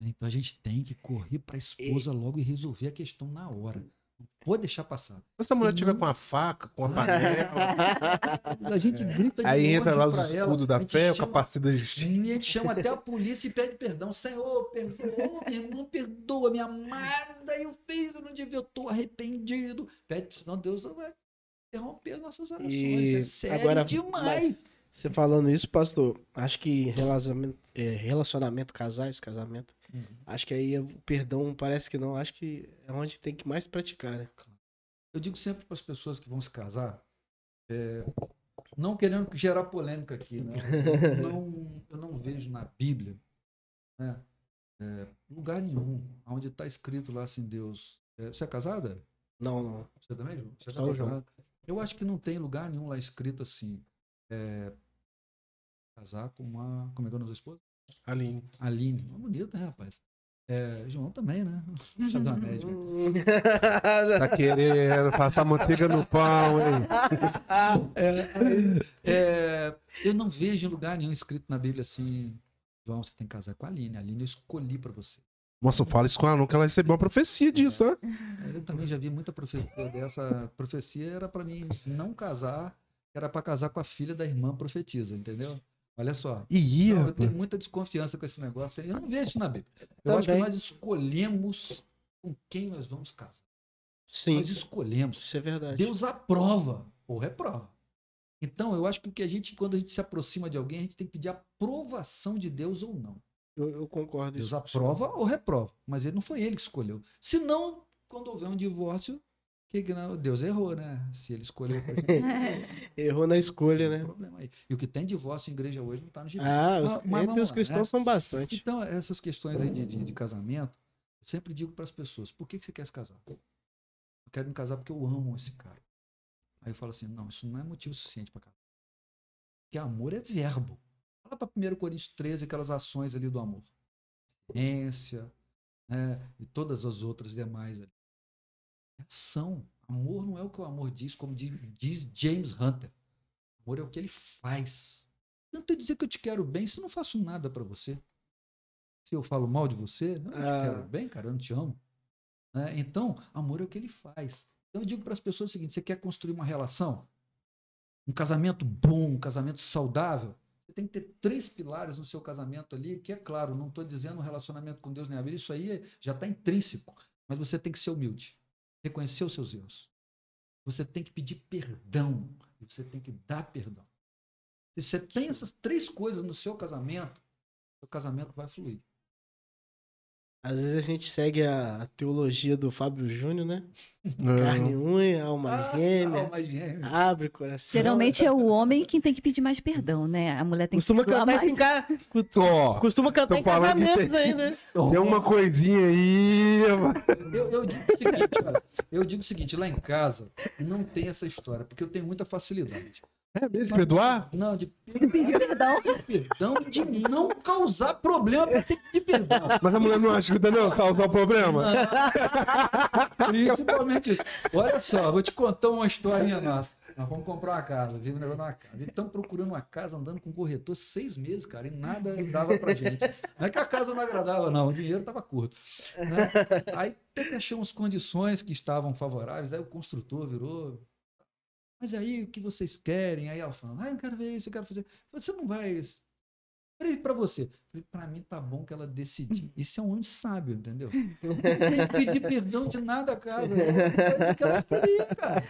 Então a gente tem que correr para a esposa logo e resolver a questão na hora. Não pode deixar passar. Se essa mulher tiver com a faca, com a panela, A gente grita de aí entra lá os escudos a da gente fé, o chama- capacidade E a gente chama até a polícia e pede perdão. Senhor, perdoa, minha irmã, perdoa, minha amada, eu fiz, eu não devia, eu tô arrependido. Pede, senão Deus vai interromper as nossas orações. E é sério agora, demais. Você falando isso, pastor, acho que relacionamento, é, relacionamento casais, casamento, Uhum. acho que aí o perdão parece que não, acho que é onde tem que mais praticar, né? Eu digo sempre para as pessoas que vão se casar, é, não querendo gerar polêmica aqui, né? Eu não, eu não vejo na Bíblia né, é, lugar nenhum onde está escrito lá assim, Deus. é, você é casada? Não, não. Você também, João? Você Só o João. Eu acho que não tem lugar nenhum lá escrito assim. é, casar com uma. Como é que é o nome da esposa? Aline. Aline. Uma bonita, né, rapaz? É, João também, né? Deixa eu dar uma média. Tá querendo passar manteiga no pão, hein? É, eu não vejo em lugar nenhum escrito na Bíblia assim. João, você tem que casar com a Aline. A Aline eu escolhi para você. Nossa, fala isso com ela que ela recebeu uma profecia disso, né? Eu também já vi muita profecia dessa. A profecia era para mim não casar, era para casar com a filha da irmã profetisa, entendeu? Olha só. E ia, Então, eu tenho muita desconfiança com esse negócio. Eu não vejo isso na Bíblia. Eu acho que Também. nós escolhemos com quem nós vamos casar. Sim, Nós escolhemos. isso é verdade. Deus aprova ou reprova. Então, eu acho que o que a gente, quando a gente se aproxima de alguém, a gente tem que pedir aprovação de Deus ou não. Eu, eu concordo. Deus isso aprova ou reprova, mas ele não foi ele que escolheu. Se não, quando houver um divórcio, que não? Deus errou, né? Se ele escolheu pra gente, senhor. Errou na escolha, né? problema aí. E o que tem divórcio em igreja hoje não está no gibi. Ah, os, Mas- entre os lá, cristãos né? são bastante. Então, essas questões aí de, de- de casamento, eu sempre digo para as pessoas: por que, que você quer se casar? Eu quero me casar porque eu amo esse cara. Aí eu falo assim: não, isso não é motivo suficiente para casar. Porque amor é verbo. Fala para 1 Coríntios 13, aquelas ações ali do amor: ciência, né, e todas as outras demais. Ali. É ação. Amor não é o que o amor diz, como di- diz James Hunter. Amor é o que ele faz. Não tem dizer que eu te quero bem se eu não faço nada para você. Se eu falo mal de você, não, eu Ah. te quero bem, cara, eu não te amo. Né? Então, amor é o que ele faz. Então, eu digo para as pessoas o seguinte: você quer construir uma relação? Um casamento bom, um casamento saudável? Você tem que ter três pilares no seu casamento ali, que é claro, não estou dizendo um relacionamento com Deus nem a vida, isso aí já está intrínseco. Mas você tem que ser humilde, reconhecer os seus erros. Você tem que pedir perdão e você tem que dar perdão. Se você tem essas três coisas no seu casamento, seu casamento vai fluir. Às vezes a gente segue a teologia do Fábio Júnior, né? Não. Carne e unha, alma Ah, gêmea, alma gêmea. abre coração. Geralmente é o homem quem tem que pedir mais perdão, né? A mulher tem Costuma que cantar mais. em ca... Ó, Costuma cantar em casamentos tem- aí, né? tem uma coisinha aí. Eu, eu digo o seguinte, cara, eu digo o seguinte, lá em casa não tem essa história, porque eu tenho muita facilidade. É mesmo de perdoar? Não, de Pedir perdão. perdão e de não causar problema pra ter que pedir perdão. Mas a mulher não ajuda, não, causar o problema? Principalmente isso. Olha só, vou te contar uma historinha nossa. Nós vamos comprar uma casa, vive negócio numa casa. Estamos procurando uma casa, andando com corretor seis meses, cara, e nada dava pra gente. Não é que a casa não agradava, não, o dinheiro estava curto. né? Aí até que achamos condições que estavam favoráveis, aí o construtor virou. Mas aí o que vocês querem? Aí ela falando, ah, eu quero ver isso, eu quero fazer. Você não vai. Falei pra você. Falei, pra mim tá bom que ela decidir. Isso é um homem sábio, entendeu? Não tem que pedir perdão de nada, cara. Faz o que ela queria, cara.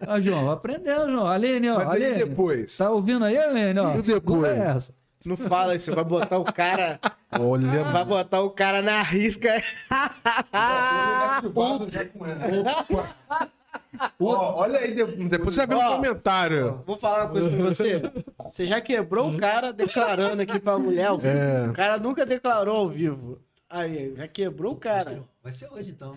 Ah, João, aprendendo, João. Aline, ó. Mas aí Aline, depois. tá ouvindo aí, Aline? Ó, E depois? essa. Não fala isso, vai botar o cara. Olha, Vai botar o cara na risca. Ó, olha aí, de- depois você vê no comentário. Vou falar uma coisa pra você. Você já quebrou o cara declarando aqui pra mulher ao vivo. É. O cara nunca declarou ao vivo. Aí, já quebrou o cara. Vai ser hoje, então.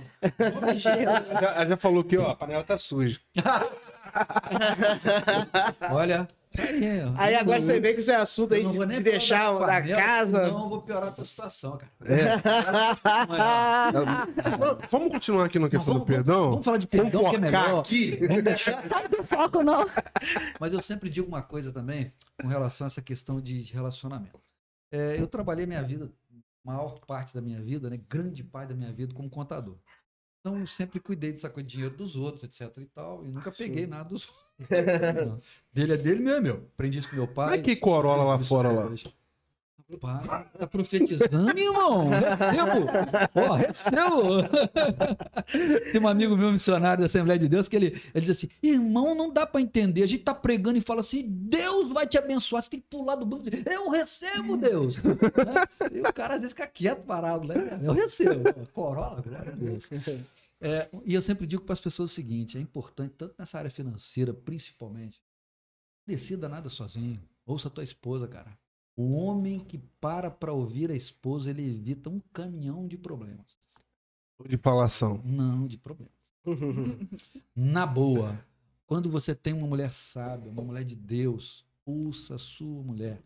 Já, já falou que ó, a panela tá suja. Olha, Aí, ó. Aí agora você vê que esse assunto aí não de, de deixar na casa. Senão eu vou piorar a tua situação, cara. É. Vamos continuar aqui na questão Vamos- do perdão? Vamos falar de Vamos perdão, que é melhor. aqui. Vamos deixar Sai do foco, não. Mas eu sempre digo uma coisa também com relação a essa questão de relacionamento. É, eu trabalhei minha vida, maior parte da minha vida, né, grande parte da minha vida como contador. Então eu sempre cuidei de sacar dinheiro dos outros, etc e tal, e nunca Sim. peguei nada dos outros. dele é dele, meu é meu. Aprendi isso com meu pai. Como é que corola lá fora até lá? Pai, tá profetizando, irmão? Recebo! Ó, recebo! Tem um amigo meu, missionário da Assembleia de Deus, que ele, ele diz assim: irmão, não dá pra entender. A gente tá pregando e fala assim: Deus vai te abençoar. Você tem que pular do banco e dizer: Eu recebo, Deus. Né? E o cara às vezes fica quieto, parado, né? Eu recebo. Corola, glória a Deus. É, e eu sempre digo para as pessoas o seguinte: é importante, tanto nessa área financeira, principalmente, decida nada sozinho. Ouça a tua esposa, cara. O homem que para para ouvir a esposa, ele evita um caminhão de problemas. De falação. Não, de problemas. Na boa, quando você tem uma mulher sábia, uma mulher de Deus, ouça a sua mulher.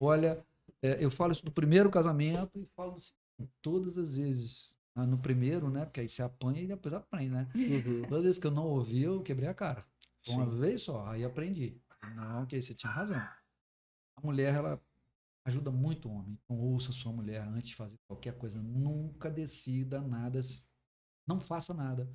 Olha, é, eu falo isso do primeiro casamento e falo isso todas as vezes. No primeiro, né? Porque aí você apanha e depois aprende, né? Uhum. Toda vez que eu não ouvi, eu quebrei a cara. Uma Sim. vez só, aí aprendi. Não, que aí você tinha razão. A mulher, ela ajuda muito o homem. Então, ouça a sua mulher antes de fazer qualquer coisa. Nunca decida nada. Não faça nada.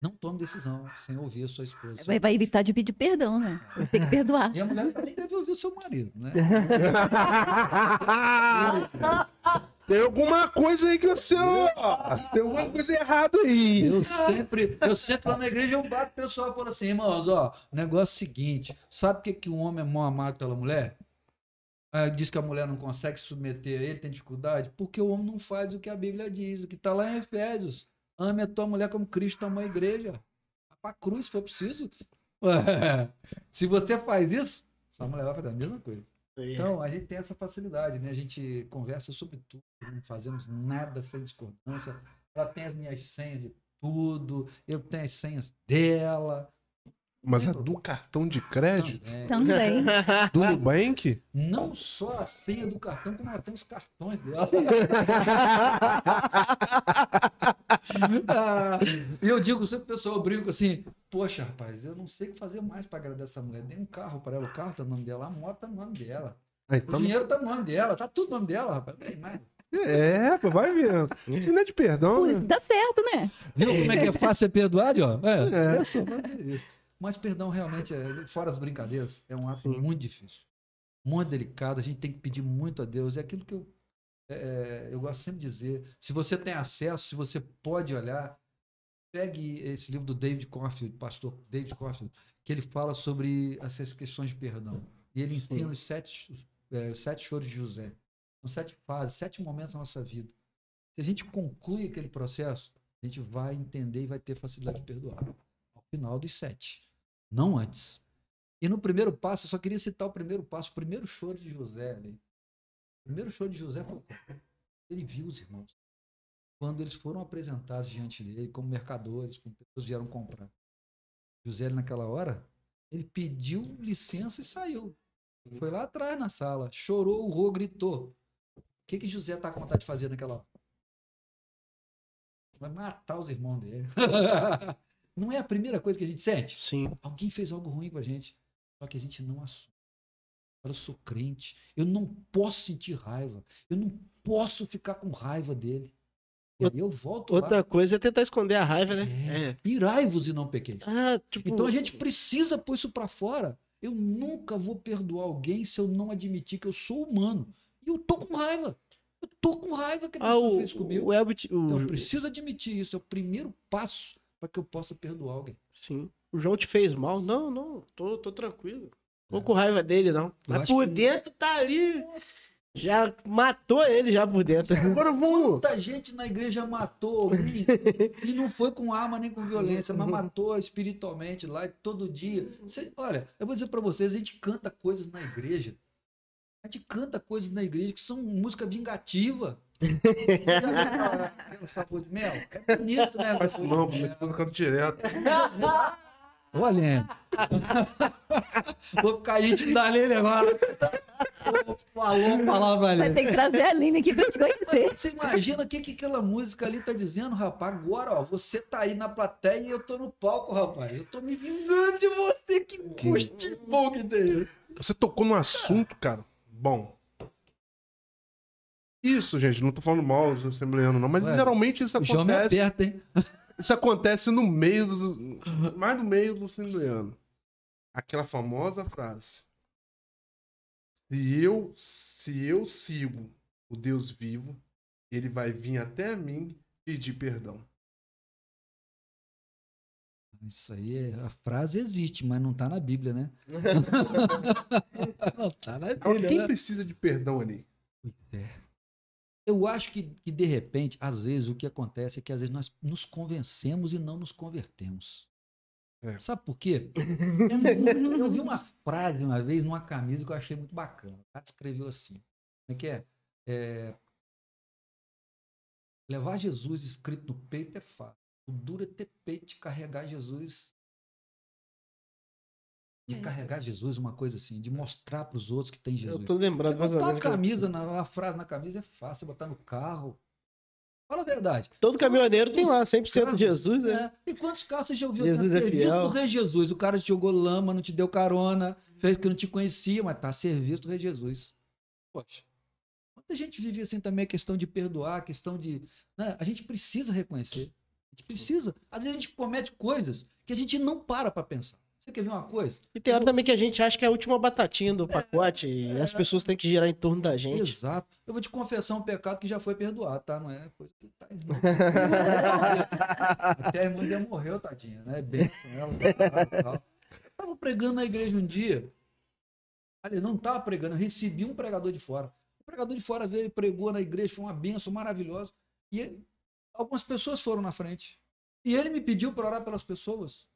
Não tome decisão sem ouvir a sua esposa. Vai, vai evitar de pedir perdão, né? Tem que perdoar. E a mulher também deve ouvir o seu marido, né? Tem alguma coisa aí que você. Tem alguma coisa errada aí. Eu sempre, eu sempre lá na igreja eu bato o pessoal e falo assim, irmãos, ó, o negócio é o seguinte, sabe por que, que o homem é mal amado pela mulher? Diz que a mulher não consegue se submeter a ele, tem dificuldade, porque o homem não faz o que a Bíblia diz, o que está lá em Efésios. Ame a tua mulher como Cristo amou a igreja. Vai pra cruz, se for preciso. Se você faz isso, sua mulher vai fazer a mesma coisa. Então, a gente tem essa facilidade, né? A gente conversa sobre tudo, não fazemos nada sem discordância. Ela tem as minhas senhas de tudo, eu tenho as senhas dela. Mas é do cartão de crédito? também. Também. Do Nubank? Não só a senha do cartão, como ela tem os cartões dela. Ah, E eu digo sempre, o pessoal, eu brinco assim, poxa, rapaz, eu não sei o que fazer mais para agradar essa mulher. Dei um carro para ela, o carro tá no nome dela, a moto tá no nome dela. Ah, O então, dinheiro tá no nome dela, tá tudo no nome dela, rapaz. Não tem mais. é, pô, vai vendo. Isso não é de perdão, Pô, né? dá certo, né? Viu como é que é fácil ser perdoado, ó? É, É. é só fazer isso. Mas perdão realmente, é, fora as brincadeiras, é um ato Sim. muito difícil. Muito delicado, a gente tem que pedir muito a Deus. É aquilo que eu, é, eu gosto sempre de dizer. Se você tem acesso, se você pode olhar, pegue esse livro do David Coffield, pastor David Coffield, que ele fala sobre essas questões de perdão. E ele ensina Sim. os sete, é, os sete choros de José. São sete fases, sete momentos da nossa vida. Se a gente conclui aquele processo, a gente vai entender e vai ter facilidade de perdoar. Ao final dos sete. Não antes. E no primeiro passo, eu só queria citar o primeiro passo, o primeiro choro de José ali. O primeiro choro de José foi ele viu os irmãos. Quando eles foram apresentados diante dele como mercadores, como pessoas vieram comprar. José, naquela hora, ele pediu licença e saiu. Foi lá atrás na sala, chorou, urrou, gritou. O que, que José está com vontade de fazer naquela hora? Vai matar os irmãos dele. Não é a primeira coisa que a gente sente? Sim. Alguém fez algo ruim com a gente. Só que a gente não assume. Eu sou crente. Eu não posso sentir raiva. Eu não posso ficar com raiva dele. E aí eu volto Outra lá. coisa é tentar esconder a raiva, né? É. É. Irai-vos e não pequeis. Ah, tipo. Então a gente precisa pôr isso pra fora. Eu nunca vou perdoar alguém se eu não admitir que eu sou humano. E eu tô com raiva. Eu tô com raiva que a Ah, pessoa o, fez comigo. o Elbit. O, Então eu preciso admitir isso. É o primeiro passo para que eu possa perdoar alguém. Sim. O João te fez mal? Não, não. Tô, tô tranquilo. Tô É. com raiva dele, não. Mas por que- dentro tá ali. Já matou ele já por dentro. Agora vamos. Muita gente na igreja matou alguém e não foi com arma nem com violência, mas matou espiritualmente lá todo dia. Você- olha, eu vou dizer para vocês, a gente canta coisas na igreja. A gente canta coisas na igreja que são música vingativa. Aquela, aquela sabor de mel? É bonito, né? Faz não, minha esposa canta direto. Ô, Aline. Vou ficar íntimo da Aline agora. Falou a palavra Vai Aline. ter que trazer a Aline aqui pra te conhecer. Você imagina o que, que aquela música ali tá dizendo, rapaz? Agora, ó, você tá aí na plateia e eu tô no palco, rapaz. Eu tô me vingando de você. Que gostinho bom que tem isso. Você tocou no assunto, cara. Bom. Isso, gente, não tô falando mal dos assembleanos, não, mas Ué, geralmente isso acontece. aperta, hein? Isso acontece no meio dos. Mais no meio do assembleano. Aquela famosa frase. Se eu, se eu sigo o Deus vivo, ele vai vir até mim pedir perdão. Isso aí, é- a frase existe, mas não tá na Bíblia, né? não tá na Bíblia, quem né? precisa de perdão ali? Pois é. Eu acho que, que, de repente, às vezes, o que acontece é que às vezes nós nos convencemos e não nos convertemos. É. Sabe por quê? Eu, eu vi uma frase uma vez numa camisa que eu achei muito bacana. O cara escreveu assim: como é que é? É, Levar Jesus escrito no peito é fácil. O duro é ter peito de carregar Jesus. De É. carregar Jesus, uma coisa assim, de mostrar para os outros que tem Jesus. Eu tô lembrando mais ou Botar que- camisa, na, a frase na camisa é fácil, botar no carro. Fala a verdade. Todo caminhoneiro tem lá, 100% Carro. Jesus, né? É. E quantos carros você já ouviu? Jesus é fiel. do Rei Jesus. O cara te jogou lama, não te deu carona, fez que não te conhecia, mas tá a serviço do Rei Jesus. Poxa. Muita gente vive assim também a questão de perdoar, a questão de. né, A gente precisa reconhecer. A gente precisa. Às vezes a gente comete coisas que a gente não para para pensar. Você quer ver uma coisa? E tem hora também que a gente acha que é a última batatinha do pacote e as pessoas têm que girar em torno da gente. Exato. Eu vou te confessar um pecado que já foi perdoado, tá? Não é coisa que tá. Até a irmã já morreu, tadinha, né? Benção ela. tal. Eu tava pregando na igreja um dia. Aliás, não tava pregando, eu recebi um pregador de fora. O pregador de fora veio e pregou na igreja, foi uma benção maravilhosa. E ele- algumas pessoas foram na frente. E ele me pediu para orar pelas pessoas.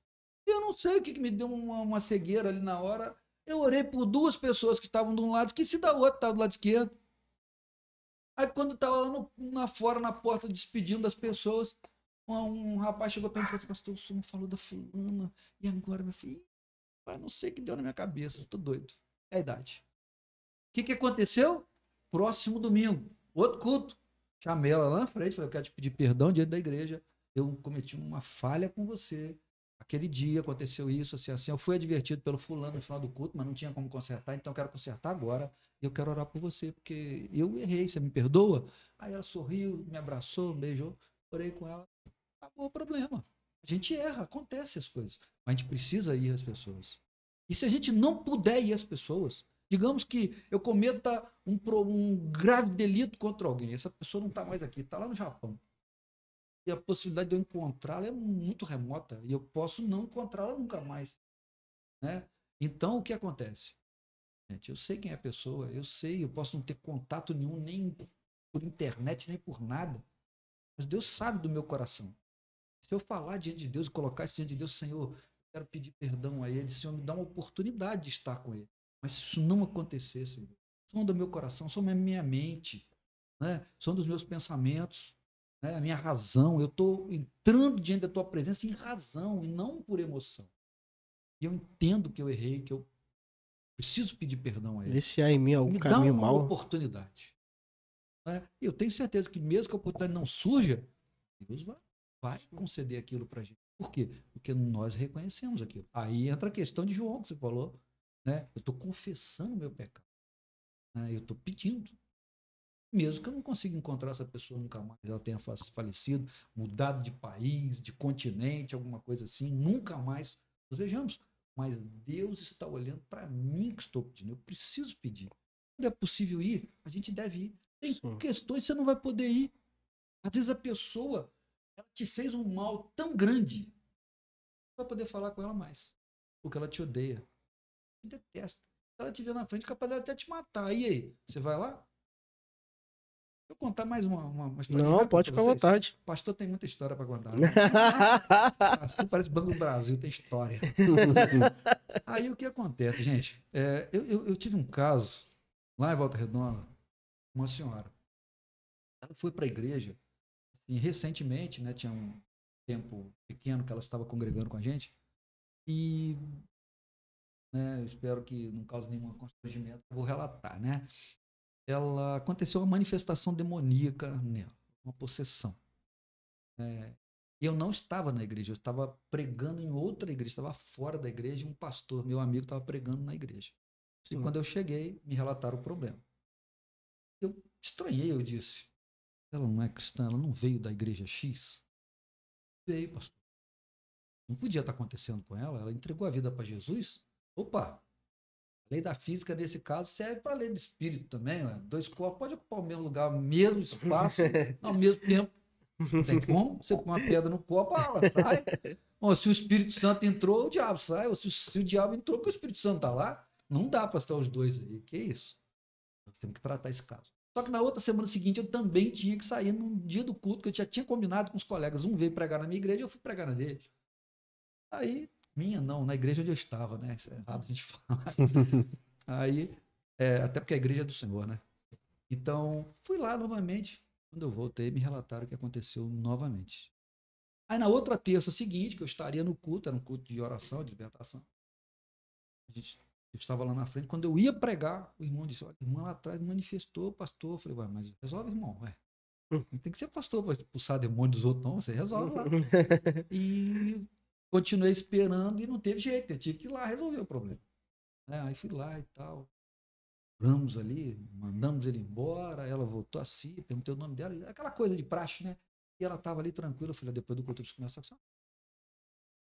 Eu não sei o que, que me deu uma, uma cegueira ali na hora. Eu orei por duas pessoas que estavam de um lado, esqueci da outra, estava do lado esquerdo. Aí quando estava lá no, na fora, na porta, despedindo das pessoas, um, um rapaz chegou para mim e falou, pastor, o senhor não falou da fulana. E agora, meu filho, pai, não sei o que deu na minha cabeça, tô doido. É a idade. O que, que aconteceu? Próximo domingo, outro culto. Chamei ela lá na frente, falei, eu quero te pedir perdão diante da igreja. Eu cometi uma falha com você. Aquele dia aconteceu isso, assim, assim. Eu fui advertido pelo fulano no final do culto, mas não tinha como consertar, então eu quero consertar agora. Eu quero orar por você, porque eu errei, você me perdoa? Aí ela sorriu, me abraçou, beijou, orei com ela. Acabou o problema. A gente erra, acontece as coisas. Mas a gente precisa ir às pessoas. E se a gente não puder ir às pessoas, digamos que eu cometa um, um grave delito contra alguém, essa pessoa não está mais aqui, está lá no Japão. E a possibilidade de eu encontrá-la é muito remota. E eu posso não encontrá-la nunca mais. Né? Então, o que acontece? Gente, eu sei quem é a pessoa, eu sei, eu posso não ter contato nenhum, nem por internet, nem por nada. Mas Deus sabe do meu coração. Se eu falar diante de Deus e colocar isso diante de Deus, Senhor, quero pedir perdão a Ele, Senhor, me dá uma oportunidade de estar com Ele. Mas se isso não acontecer, Senhor, som do meu coração, som da minha mente, né? som dos meus pensamentos, né? a minha razão. Eu estou entrando diante da tua presença em razão e não por emoção. E eu entendo que eu errei, que eu preciso pedir perdão a Ele Vê se há em mim algum me dá caminho uma mal. oportunidade. Né? Eu tenho certeza que mesmo que a oportunidade não surja, Deus vai, vai conceder aquilo para gente. Por quê? Porque nós reconhecemos aquilo. Aí entra a questão de João que você falou. Né? Eu estou confessando o meu pecado. né? Eu estou pedindo. Mesmo que eu não consiga encontrar essa pessoa nunca mais, ela tenha fa- falecido, mudado de país, de continente, alguma coisa assim, nunca mais nos vejamos. Mas Deus está olhando para mim que estou pedindo. Eu preciso pedir. Quando é possível ir, a gente deve ir. Tem Sim. questões que você não vai poder ir. Às vezes a pessoa ela te fez um mal tão grande, não vai poder falar com ela mais. Porque ela te odeia. Te detesta. Se ela te ver na frente, capaz dela até te matar. E aí? Você vai lá? Eu contar mais uma, uma, uma historinha Não, pode ficar à vontade. O pastor tem muita história para contar. Pastor parece Banco do Brasil, tem história. Aí o que acontece, gente? É, eu, eu, eu tive um caso lá em Volta Redonda, uma senhora. Ela foi para a igreja assim, recentemente, né? Tinha um tempo pequeno que ela estava congregando com a gente. E né, espero que não cause nenhum constrangimento, vou relatar, né? Ela aconteceu uma manifestação demoníaca nela, uma possessão. É, eu não estava na igreja, eu estava pregando em outra igreja, estava fora da igreja, e um pastor, meu amigo, estava pregando na igreja. Sim. E quando eu cheguei, me relataram o problema. Eu estranhei, eu disse, ela não é cristã, ela não veio da igreja X? Veio, pastor. Não podia estar acontecendo com ela, ela entregou a vida para Jesus. Opa! A lei da física, nesse caso, serve para a lei do espírito também. Ué. Dois corpos podem ocupar o mesmo lugar, o mesmo espaço, ao mesmo tempo. Não tem como? Você põe uma pedra no copo, ela sai. Ou se o Espírito Santo entrou, o diabo sai. Ou se o, se o diabo entrou, porque o Espírito Santo está lá. Não dá para estar os dois aí. Que isso? Nós temos que tratar esse caso. Só que na outra semana seguinte eu também tinha que sair no dia do culto, que eu já tinha combinado com os colegas. Um veio pregar na minha igreja, eu fui pregar na dele. Aí, minha não, na igreja onde eu estava, né? Isso é errado a gente falar. Aí, é, até porque a igreja é do Senhor, né? Então, fui lá novamente. Quando eu voltei, me relataram o que aconteceu novamente. Aí, na outra terça seguinte, que eu estaria no culto, era um culto de oração, de libertação. A gente eu estava lá na frente. Quando eu ia pregar, o irmão disse: Olha, irmã lá atrás manifestou, pastor. Eu falei: Ué, mas resolve, irmão. Ué. Não tem que ser pastor para expulsar demônio dos outros, não. Você resolve lá. E continuei esperando e não teve jeito. Eu tive que ir lá resolver o problema. É, aí fui lá e tal. Oramos ali, mandamos ele embora. Ela voltou assim, perguntei o nome dela. Aquela coisa de praxe, né? E ela estava ali tranquila. Eu falei: Depois do culto, eu preciso começar com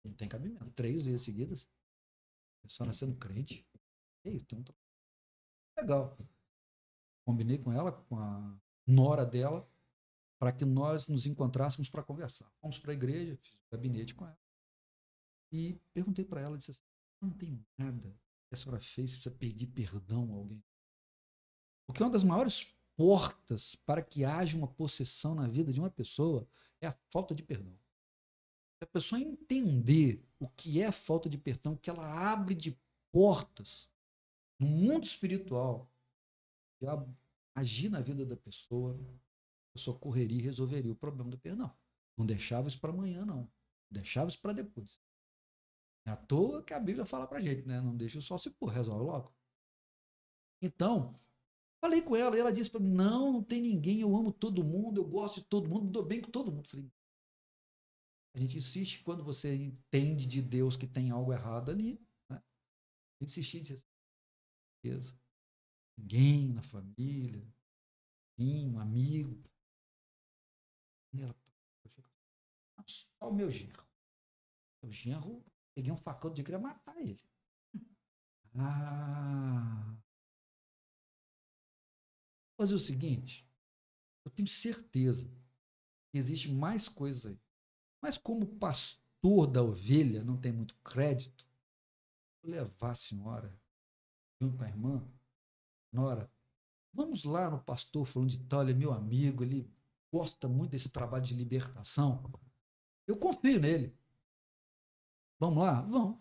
Não tem cabimento. Três vezes seguidas. A senhora sendo crente. É isso, então tá legal. Combinei com ela, com a nora dela, para que nós nos encontrássemos para conversar. Fomos para a igreja, fiz gabinete com ela. E perguntei para ela, disse assim, não tem nada que a senhora fez para pedir perdão a alguém. Porque uma das maiores portas para que haja uma possessão na vida de uma pessoa é a falta de perdão. Se a pessoa entender o que é falta de perdão, que ela abre de portas no mundo espiritual, já agir na vida da pessoa, a pessoa correria e resolveria o problema do perdão. Não deixava isso para amanhã, não. Deixava isso para depois. É à toa que a Bíblia fala para gente, né? Não deixa só se pôr, resolve logo. Então, falei com ela e ela disse para mim: não, não tem ninguém, eu amo todo mundo, eu gosto de todo mundo, dou bem com todo mundo. Falei, a gente insiste quando você entende de Deus que tem algo errado ali. Né? A gente insiste e diz assim, certeza. Ninguém na família, um amigo. E ela, só o meu genro. O genro, peguei um facão de queria matar ele. Ah. Vou fazer o seguinte, eu tenho certeza que existe mais coisas aí. Mas como pastor da ovelha não tem muito crédito, vou levar a senhora junto com a irmã, Nora, vamos lá no pastor falando de tal, ele é meu amigo, ele gosta muito desse trabalho de libertação. Eu confio nele. Vamos lá? Vamos.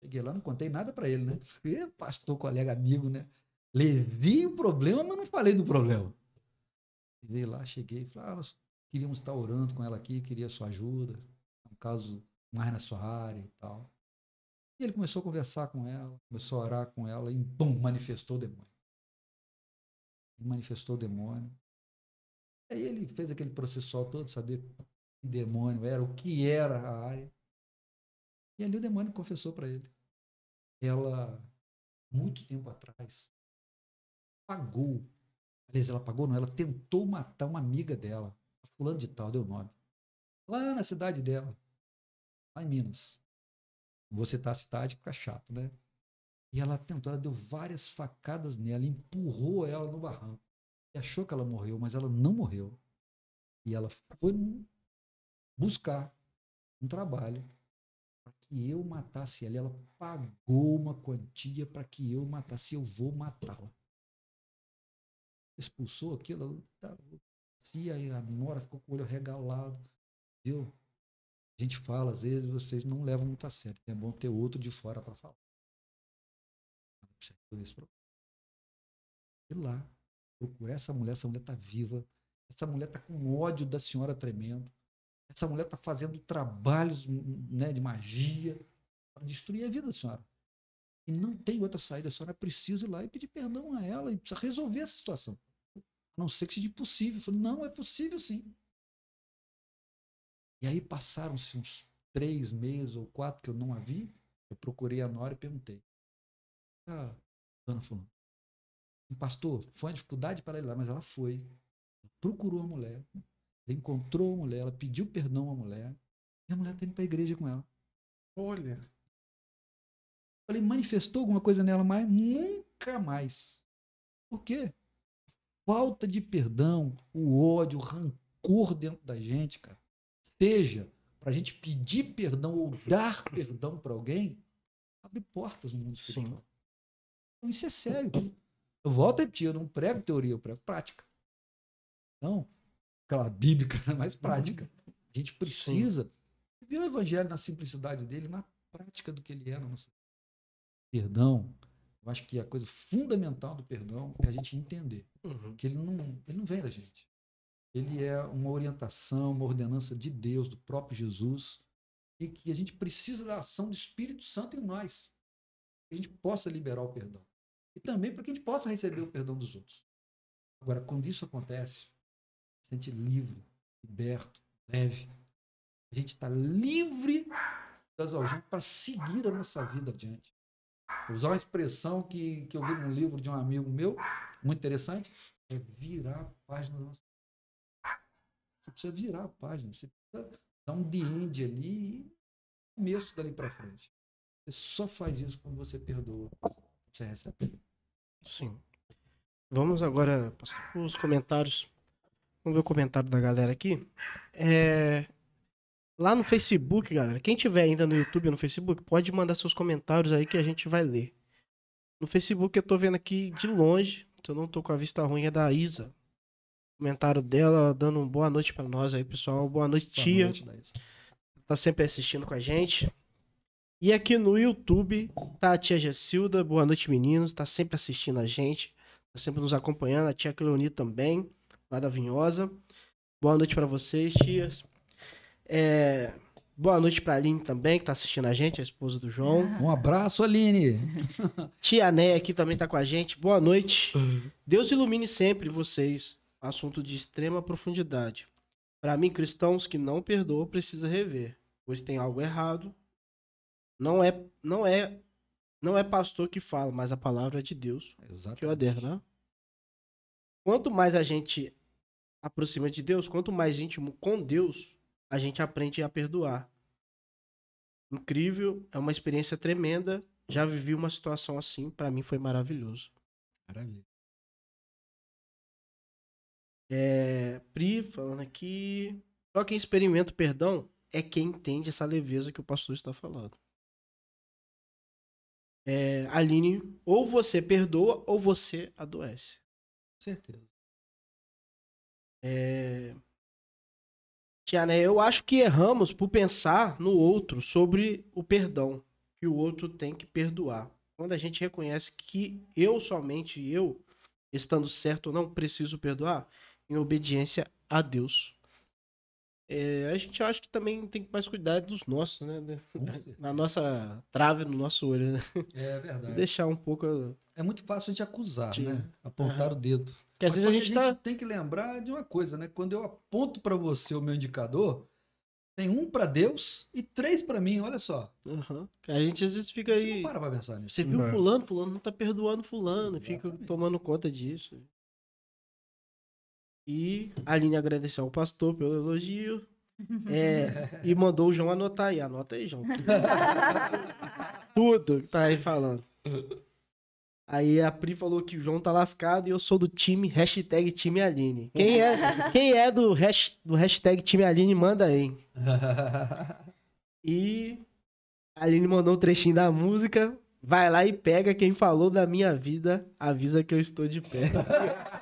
Cheguei lá, não contei nada para ele, né? E pastor, colega, amigo, né? Levi o problema, mas não falei do problema. Veio lá, cheguei e falei, ah, nós queríamos estar orando com ela aqui, queria sua ajuda. Um caso mais na sua área e tal. E ele começou a conversar com ela, começou a orar com ela e, bum, manifestou o demônio. Ele manifestou o demônio. Aí ele fez aquele processual todo, saber que demônio era, o que era a área. E ali o demônio confessou para ele. Ela, muito tempo atrás, pagou. Aliás, ela pagou, não, ela tentou matar uma amiga dela, fulano de tal, deu nome. Lá na cidade dela, lá em Minas. Vou citar a cidade, fica chato, né? E ela tentou, ela deu várias facadas nela, empurrou ela no barranco. E achou que ela morreu, mas ela não morreu. E ela foi buscar um trabalho para que eu matasse ela. Ela pagou uma quantia para que eu matasse. Eu vou matá-la. Expulsou aquilo. Se a Nora ficou com o olho regalado. Viu? A gente fala, às vezes vocês não levam muito a sério. É bom ter outro de fora para falar. Ir lá, procurar essa mulher, essa mulher está viva, essa mulher está com ódio da senhora tremendo, essa mulher está fazendo trabalhos né, de magia, para destruir a vida da senhora. E não tem outra saída. A senhora precisa ir lá e pedir perdão a ela e precisa resolver essa situação. A não ser que seja impossível. Eu falei, não, é possível sim. E aí passaram-se uns três meses ou quatro que eu não a vi. Eu procurei a Nora e perguntei. Ah, dona fulano, pastor, foi uma dificuldade para ela ir lá, mas ela foi. Procurou a mulher, encontrou a mulher, ela pediu perdão à mulher, e a mulher está indo para a igreja com ela. Olha. Falei, manifestou alguma coisa nela mais? Nunca mais. Por quê? Falta de perdão, o ódio, o rancor dentro da gente, cara. Seja para a gente pedir perdão ou dar perdão para alguém, abre portas no mundo espiritual. Sim. Então, isso é sério. Eu volto a repetir, eu não prego teoria, eu prego prática. Então, aquela bíblica, né, mais prática. A gente precisa Sim. ver o evangelho na simplicidade dele, na prática do que ele é na nossa perdão. Eu acho que a coisa fundamental do perdão é a gente entender uhum. que ele não, ele não vem da gente. Ele é uma orientação, uma ordenança de Deus, do próprio Jesus, e que a gente precisa da ação do Espírito Santo em nós. Que a gente possa liberar o perdão. E também para que a gente possa receber o perdão dos outros. Agora, quando isso acontece, gente sente livre, liberto, leve. A gente está livre das algemas para seguir a nossa vida adiante. Vou usar uma expressão que, que eu vi num livro de um amigo meu, muito interessante, é virar a página da nossa Você precisa virar a página, você precisa dar um the end ali e começo dali para frente. Você só faz isso quando você perdoa. Você recebe. Sim. Vamos agora para os comentários. Vamos ver o comentário da galera aqui. É... Lá no Facebook, galera, quem tiver ainda no YouTube ou no Facebook, pode mandar seus comentários aí que a gente vai ler. No Facebook eu tô vendo aqui de longe, se eu não tô com a vista ruim, é da Isa. Comentário dela dando uma boa noite para nós aí, pessoal. Boa noite, boa tia. Noite, tá sempre assistindo com a gente. E aqui no YouTube tá a tia Gessilda. Boa noite, meninos. Tá sempre assistindo a gente. Tá sempre nos acompanhando. A tia Cleoni também, lá da Vinhosa. Boa noite para vocês, tias. É, boa noite pra Aline também, que tá assistindo a gente, a esposa do João. Um abraço, Aline. Tia Né aqui também tá com a gente. Boa noite. Deus ilumine sempre vocês. Assunto de extrema profundidade. Para mim, cristãos que não perdoam precisa rever, pois tem algo errado. Não é, não é, não é pastor que fala, mas a palavra é de Deus. Exatamente. Que eu adero, né? Quanto mais a gente aproxima de Deus, quanto mais íntimo com Deus, a gente aprende a perdoar. Incrível, é uma experiência tremenda. Já vivi uma situação assim, para mim foi maravilhoso. Maravilha. É, Pri, falando aqui. Só quem experimenta o perdão é quem entende essa leveza que o pastor está falando. É, Aline, ou você perdoa ou você adoece. Certeza. É? Eu acho que erramos por pensar no outro sobre o perdão, que o outro tem que perdoar. Quando a gente reconhece que eu somente eu, estando certo ou não, preciso perdoar, em obediência a Deus. É, a gente acha que também tem que mais cuidar dos nossos, né? Na nossa trave, no nosso olho, né? É verdade. Deixar um pouco. É muito fácil a gente acusar, né? Apontar uhum. o dedo. Que às vezes a gente, a gente tá... tem que lembrar de uma coisa, né? Quando eu aponto para você o meu indicador, tem um para Deus e três para mim, olha só. Uhum. A gente às vezes fica aí. Você não para pra pensar nisso. Você viu não. fulano, fulano não tá perdoando fulano, Exatamente. fica tomando conta disso. E a Aline agradeceu ao pastor pelo elogio. É, e mandou o João anotar aí. Anota aí, João. Tudo que tá aí falando. Aí a Pri falou que o João tá lascado e eu sou do time hashtag time Aline. Quem é, quem é do, hash, do hashtag time Aline, manda aí. E a Aline mandou um trechinho da música. Vai lá e pega quem falou da minha vida, avisa que eu estou de pé.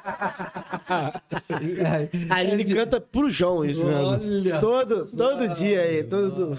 a Aline canta pro João isso, né? Olha todo, todo dia aí, todo...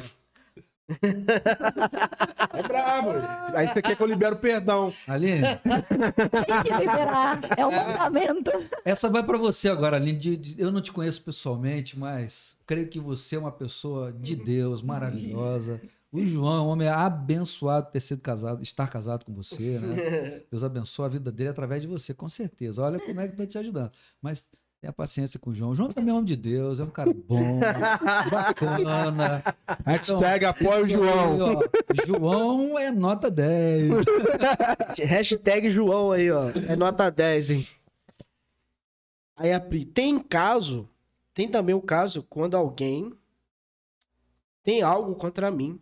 É brabo. Aí você quer que eu libere o perdão. Aline. Tem que liberar. É o mandamento. Essa vai para você agora, Aline. Eu não te conheço pessoalmente, mas creio que você é uma pessoa de Deus, maravilhosa. O João é um homem abençoado ter sido casado, estar casado com você, né? Deus abençoa a vida dele através de você, com certeza. Olha como é que estou te ajudando. Mas tenha paciência com o João. O João também é homem de Deus, é um cara bom, bacana. Hashtag apoia o João. Aí, ó, João é nota 10. Hashtag João aí, ó. É nota 10, hein? Aí a Pri, tem caso, tem também o caso quando alguém tem algo contra mim.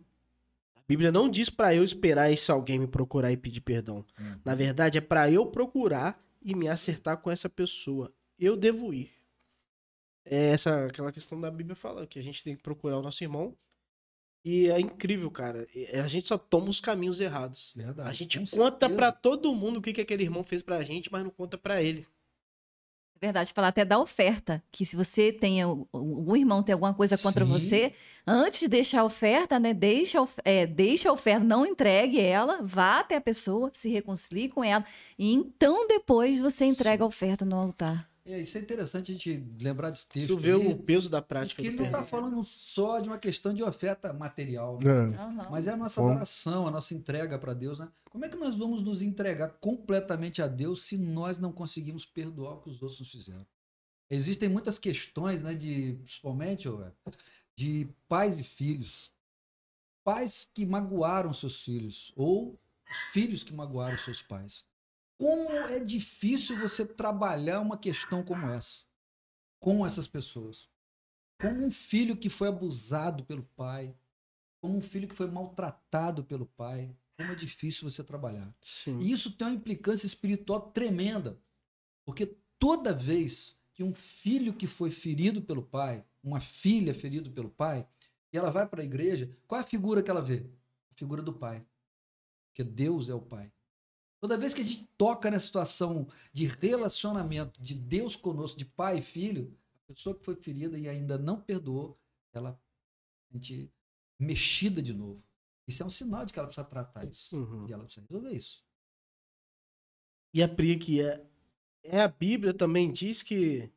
Bíblia não diz pra eu esperar esse alguém me procurar e pedir perdão. Hum. Na verdade, é pra eu procurar e me acertar com essa pessoa. Eu devo ir. É essa aquela questão da Bíblia fala que a gente tem que procurar o nosso irmão. E é incrível, cara. A gente só toma os caminhos errados. Verdade. A gente conta pra todo mundo o que, que aquele irmão fez pra gente, mas não conta pra ele. Verdade, falar até da oferta. Que se você tem, um irmão tem alguma coisa contra Sim. você, antes de deixar a oferta, né? Deixa, é, deixa a oferta, não entregue ela, vá até a pessoa, se reconcilie com ela. E então depois você entrega a oferta no altar. É, isso é interessante a gente lembrar desse texto. Isso vê o peso da prática porque ele não está falando só de uma questão de oferta material. né? É. Mas é a nossa adoração, a nossa entrega para Deus, né? Como é que nós vamos nos entregar completamente a Deus se nós não conseguimos perdoar o que os outros nos fizeram? Existem muitas questões, né, de, principalmente, de pais e filhos. Pais que magoaram seus filhos, ou os filhos que magoaram seus pais. Como é difícil você trabalhar uma questão como essa, com essas pessoas. Como um filho que foi abusado pelo pai, como um filho que foi maltratado pelo pai, como é difícil você trabalhar. Sim. E isso tem uma implicância espiritual tremenda. Porque toda vez que um filho que foi ferido pelo pai, uma filha ferida pelo pai, e ela vai para a igreja, qual é a figura que ela vê? A figura do pai. Porque Deus é o pai. Toda vez que a gente toca nessa situação de relacionamento de Deus conosco, de pai e filho, a pessoa que foi ferida e ainda não perdoou, ela a gente mexida de novo. Isso é um sinal de que ela precisa tratar isso. Uhum. E ela precisa resolver isso. E a Pri que é, é a Bíblia também diz que,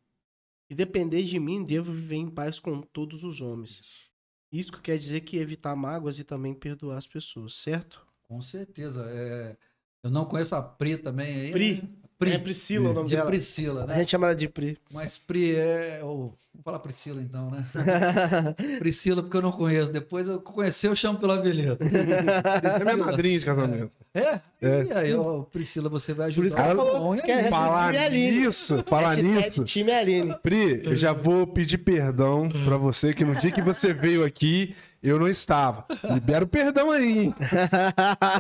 que depender de mim, devo viver em paz com todos os homens. Isso que quer dizer que evitar mágoas e também perdoar as pessoas, certo? Com certeza. É, Eu não conheço a Pri também aí. Pri. né? Pri. É Priscila o nome de dela. Priscila, A né? gente chama ela de Pri. Mas Pri é. o- Vamos falar Priscila então, né? Priscila, porque eu não conheço. Depois eu conhecer, eu chamo pelo apelido. É minha madrinha de casamento. É? É. E aí, ó, Priscila, você vai Por isso que ajudar. ela falou João e a que é-. Falar nisso, falar nisso. É time Aline. Pri, eu já vou pedir perdão pra você que no dia que você veio aqui, eu não estava. Libera o perdão aí, hein?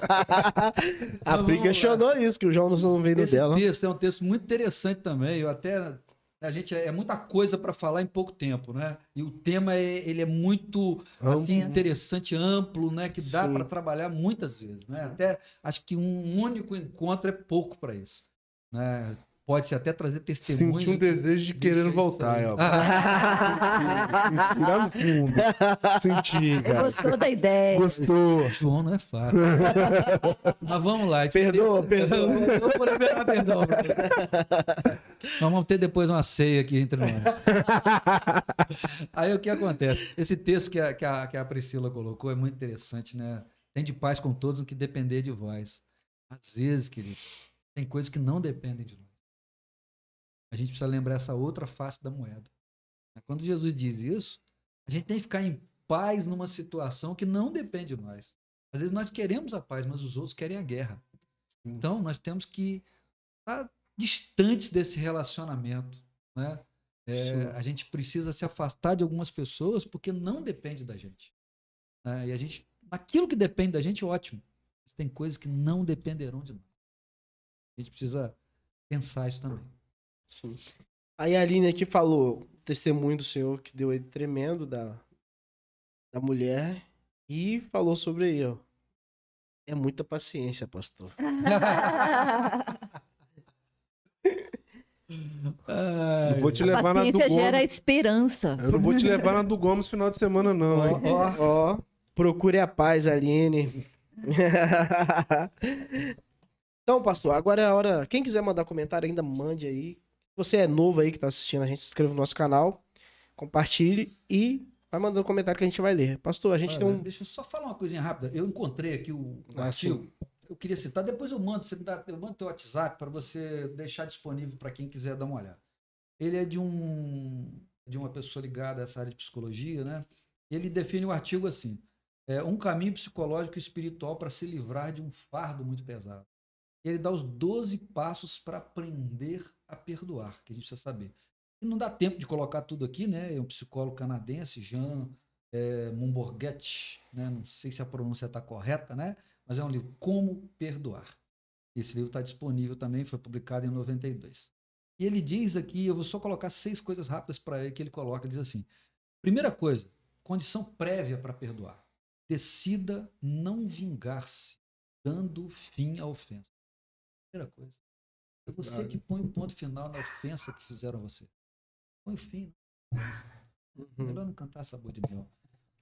a Pri questionou isso, que o João não veio no Esse dela. texto é um texto muito interessante também. Eu até a gente é muita coisa para falar em pouco tempo, né? E o tema é, ele é muito assim, Amplo. interessante, amplo, né? Que dá Sim. para trabalhar muitas vezes, né? Até acho que um único encontro é pouco para isso, né? Pode se até trazer testemunhos. Senti um desejo de querer voltar, ó. Lá no fundo. Senti, cara. Gostou da ideia. Gostou. João não é fácil. Mas vamos lá. Perdoa, perdoa. Eu vou liberar perdão. Nós vamos ter depois uma ceia aqui entre nós. Aí o que acontece? Esse texto que a, que, a, que a Priscila colocou é muito interessante, né? Tem de paz com todos o que depender de vós. Às vezes, queridos, tem coisas que não dependem de nós. A gente precisa lembrar essa outra face da moeda. Quando Jesus diz isso, a gente tem que ficar em paz numa situação que não depende de nós. Às vezes nós queremos a paz, mas os outros querem a guerra. Então nós temos que estar distantes desse relacionamento, né? É, Sim. a gente precisa se afastar de algumas pessoas porque não depende da gente. né? E a gente, naquilo que depende da gente, ótimo. Mas tem coisas que não dependerão de nós. A gente precisa pensar isso também. Sim. Aí a Aline aqui falou o testemunho do senhor que deu aí tremendo da, da mulher e falou sobre aí, ó. É muita paciência, pastor. Não vou te A levar na do paciência gera Gomes. esperança. Eu não vou te levar na do Gomes final de semana, não, hein? Ó, ó, Ó, procure a paz, Aline. então, pastor, agora é a hora. Quem quiser mandar comentário ainda, mande aí. Se você é novo aí que tá assistindo a gente, se inscreva no nosso canal, compartilhe e Vai mandando comentário que a gente vai ler. Pastor, a gente Olha, tem um. Deixa eu só falar uma coisinha rápida. Eu encontrei aqui o, o Ah, artigo. Eu queria citar, depois eu mando, você me dá, eu mando teu WhatsApp para você deixar disponível para quem quiser dar uma olhada. Ele é de um de uma pessoa ligada a essa área de psicologia, né? Ele define o artigo assim: é um caminho psicológico e espiritual para se livrar de um fardo muito pesado. Ele dá os 12 passos para aprender a perdoar, que a gente precisa saber. E não dá tempo de colocar tudo aqui, né? É um psicólogo canadense, Jean é, Mumborghetti, né? não sei se a pronúncia está correta, né? mas é um livro, Como Perdoar. Esse livro está disponível também, foi publicado em 92. E ele diz aqui, eu vou só colocar seis coisas rápidas para ele que ele coloca, ele diz assim, primeira coisa, condição prévia para perdoar, decida não vingar-se, dando fim à ofensa. Primeira coisa, é você que põe o ponto final na ofensa que fizeram a você. Põe o fim. na ofensa. Uhum. Melhor não cantar sabor de mel.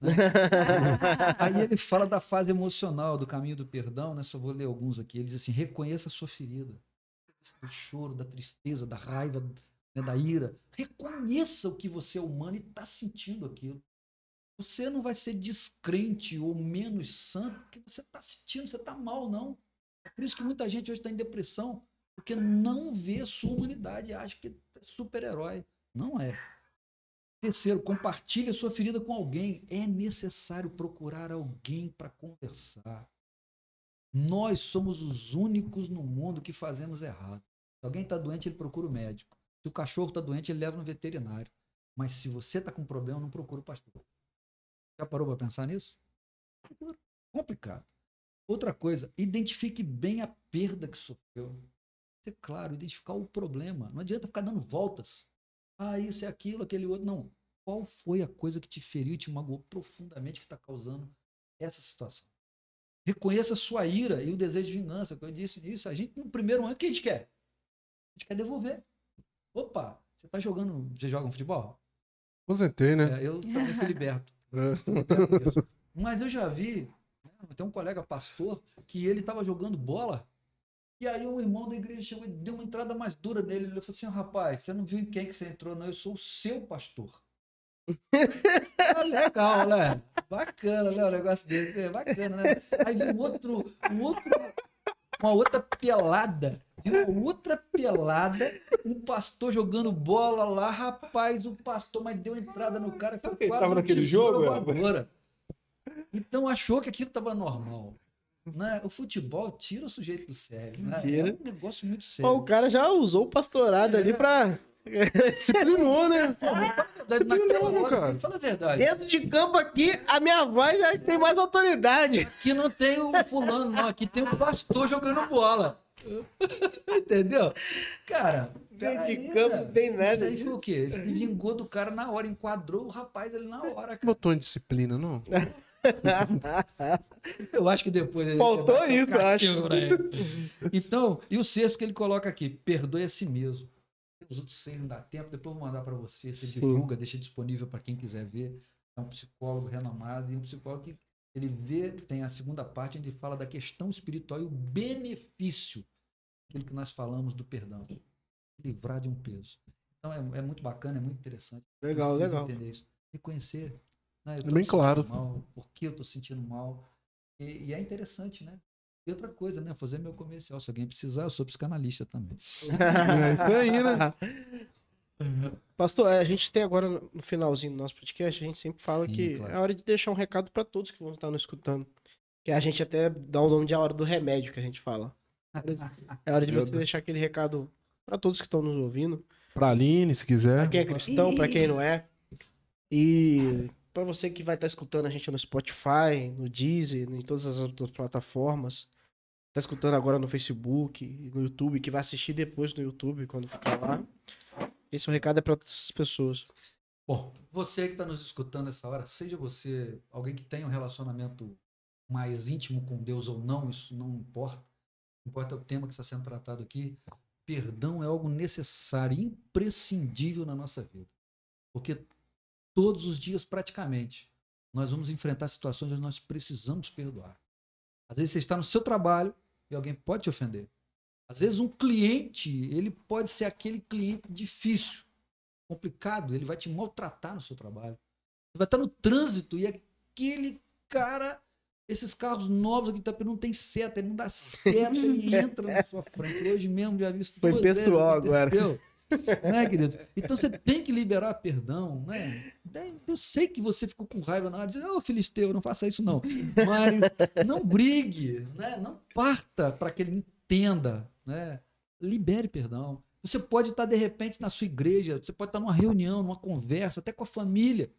né? Aí ele fala da fase emocional, do caminho do perdão, né? Só vou ler alguns aqui. Ele diz assim: reconheça a sua ferida. Do choro, da tristeza, da raiva, né, da ira. Reconheça o que você é humano e está sentindo aquilo. Você não vai ser descrente ou menos santo porque você está sentindo, você está mal, não. É por isso que muita gente hoje está em depressão, porque não vê sua humanidade acha que é super-herói. Não é. Terceiro, compartilhe a sua ferida com alguém. É necessário procurar alguém para conversar. Nós somos os únicos no mundo que fazemos errado. Se alguém está doente, ele procura o médico. Se o cachorro está doente, ele leva no veterinário. Mas se você está com problema, não procura o pastor. Já parou para pensar nisso? Complicado. Outra coisa, identifique bem a perda que sofreu. Ser claro, identificar o problema. Não adianta ficar dando voltas. Ah, isso é aquilo, aquele outro. Não. Qual foi a coisa que te feriu e te magoou profundamente que está causando essa situação? Reconheça a sua ira e o desejo de vingança. Que eu disse nisso. A gente, no primeiro momento, o que a gente quer? A gente quer devolver. Opa, você está jogando. Você joga um futebol? Aposentei, né? É, eu também fui liberto. É. Mas eu já vi, tem um colega pastor que ele estava jogando bola e aí o irmão da igreja chegou e deu uma entrada mais dura nele. Ele falou assim: rapaz, você não viu em quem que você entrou, não? Eu sou o seu pastor. ah, legal, né? Bacana, né? O negócio dele. É bacana, né? Aí um outro, um outro, uma outra pelada. Uma outra pelada, um pastor jogando bola lá, rapaz, o pastor, mas deu entrada no cara. quase tava naquele jogo, é? Então achou que aquilo estava normal. Né? O futebol tira o sujeito do sério. Né? É um negócio muito Ó, sério. o cara já usou o pastorado ali pra. Disciplinou, né? Fala a verdade, naquela hora, cara. fala a verdade. Dentro de campo aqui, a minha voz já tem mais autoridade. Aqui não tem o fulano, não. Aqui tem o pastor jogando bola. Entendeu? Cara, Dentro de campo né, não tem nada Isso aí foi o quê? Ele vingou do cara na hora, enquadrou o rapaz ali na hora, cara. Botou em disciplina, não? Eu acho que depois Faltou isso, eu acho. Então, e o sexto que ele coloca aqui, perdoe a si mesmo. Os outros seis não dá tempo, depois eu vou mandar para você, você Sim. divulga, deixa disponível para quem quiser ver. É um psicólogo renomado e um psicólogo que ele vê, tem a segunda parte onde ele fala da questão espiritual e o benefício, aquilo que nós falamos do perdão, livrar de um peso. Então é, é muito bacana, é muito interessante. Legal, legal. Entender isso. Reconhecer. Né? Eu É tô bem me sentindo claro. Mal, por que eu estou sentindo mal. E, e é interessante, né? E outra coisa, né? Fazer meu comercial. Se alguém precisar, eu sou psicanalista também. É isso aí, né? Pastor, a gente tem agora no finalzinho do nosso podcast, a gente sempre fala Sim, que claro. é hora de deixar um recado pra todos que vão estar nos escutando. Que a gente até dá o nome de a hora do remédio que a gente fala. É hora de você Deus. deixar aquele recado pra todos que estão nos ouvindo. Pra Aline, se Pra quiser. quem é cristão, pra quem não é. E pra você que vai estar escutando a gente no Spotify, no Deezer, em todas as outras plataformas. Tá escutando agora no Facebook, no YouTube, que vai assistir depois no YouTube quando ficar lá. Esse é o recado é pra todas as pessoas. Bom, você que está nos escutando essa hora, seja você alguém que tem um relacionamento mais íntimo com Deus ou não, isso não importa. Importa o tema que está sendo tratado aqui. Perdão é algo necessário, imprescindível na nossa vida. Porque todos os dias, praticamente, nós vamos enfrentar situações onde nós precisamos perdoar. Às vezes você está no seu trabalho e alguém pode te ofender. Às vezes um cliente, ele pode ser aquele cliente difícil complicado, ele vai te maltratar no seu trabalho. Você vai estar no trânsito e aquele cara, esses carros novos aqui tá, não tem seta, ele não dá seta, ele entra na sua frente. Hoje mesmo já vi isso Foi pessoal agora. aconteceu. né? Então você tem que liberar perdão, né? Eu sei que você ficou com raiva na hora dizer, ô Filisteu, não faça isso não. Mas não brigue, né? Não parta para que ele entenda, né? Libere perdão. Você pode estar, de repente, na sua igreja, você pode estar numa reunião, numa conversa, até com a família.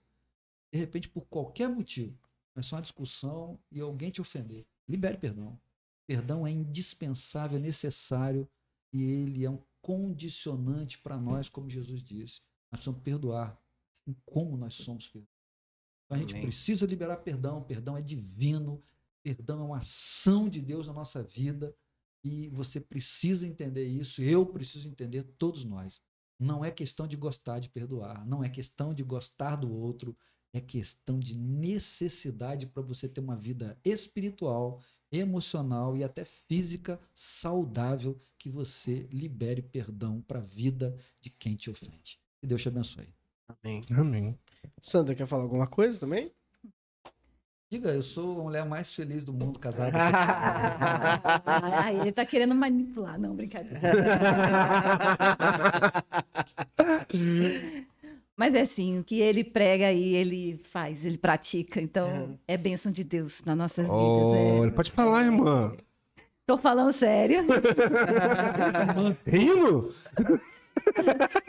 De repente, por qualquer motivo, começar uma discussão e alguém te ofender. Libere perdão. Perdão é indispensável, é necessário e ele é um condicionante para nós, como Jesus disse. Nós precisamos perdoar, assim como nós somos perdoados. Então, a gente Amém. precisa liberar perdão. Perdão é divino. Perdão é uma ação de Deus na nossa vida. E você precisa entender isso. Eu preciso entender, todos nós. Não é questão de gostar de perdoar. Não é questão de gostar do outro. É questão de necessidade para você ter uma vida espiritual, emocional e até física saudável que você libere perdão para a vida de quem te ofende. Que Deus te abençoe. Amém. Amém. Sandra, quer falar alguma coisa também? Diga, eu sou a mulher mais feliz do mundo casada. Ah, ele tá querendo manipular. Não, brincadeira. Mas é assim, o que ele prega aí, ele faz, ele pratica. Então, é bênção de Deus nas nossas Olha, vidas. pode falar, irmã. Tô falando sério. Rindo?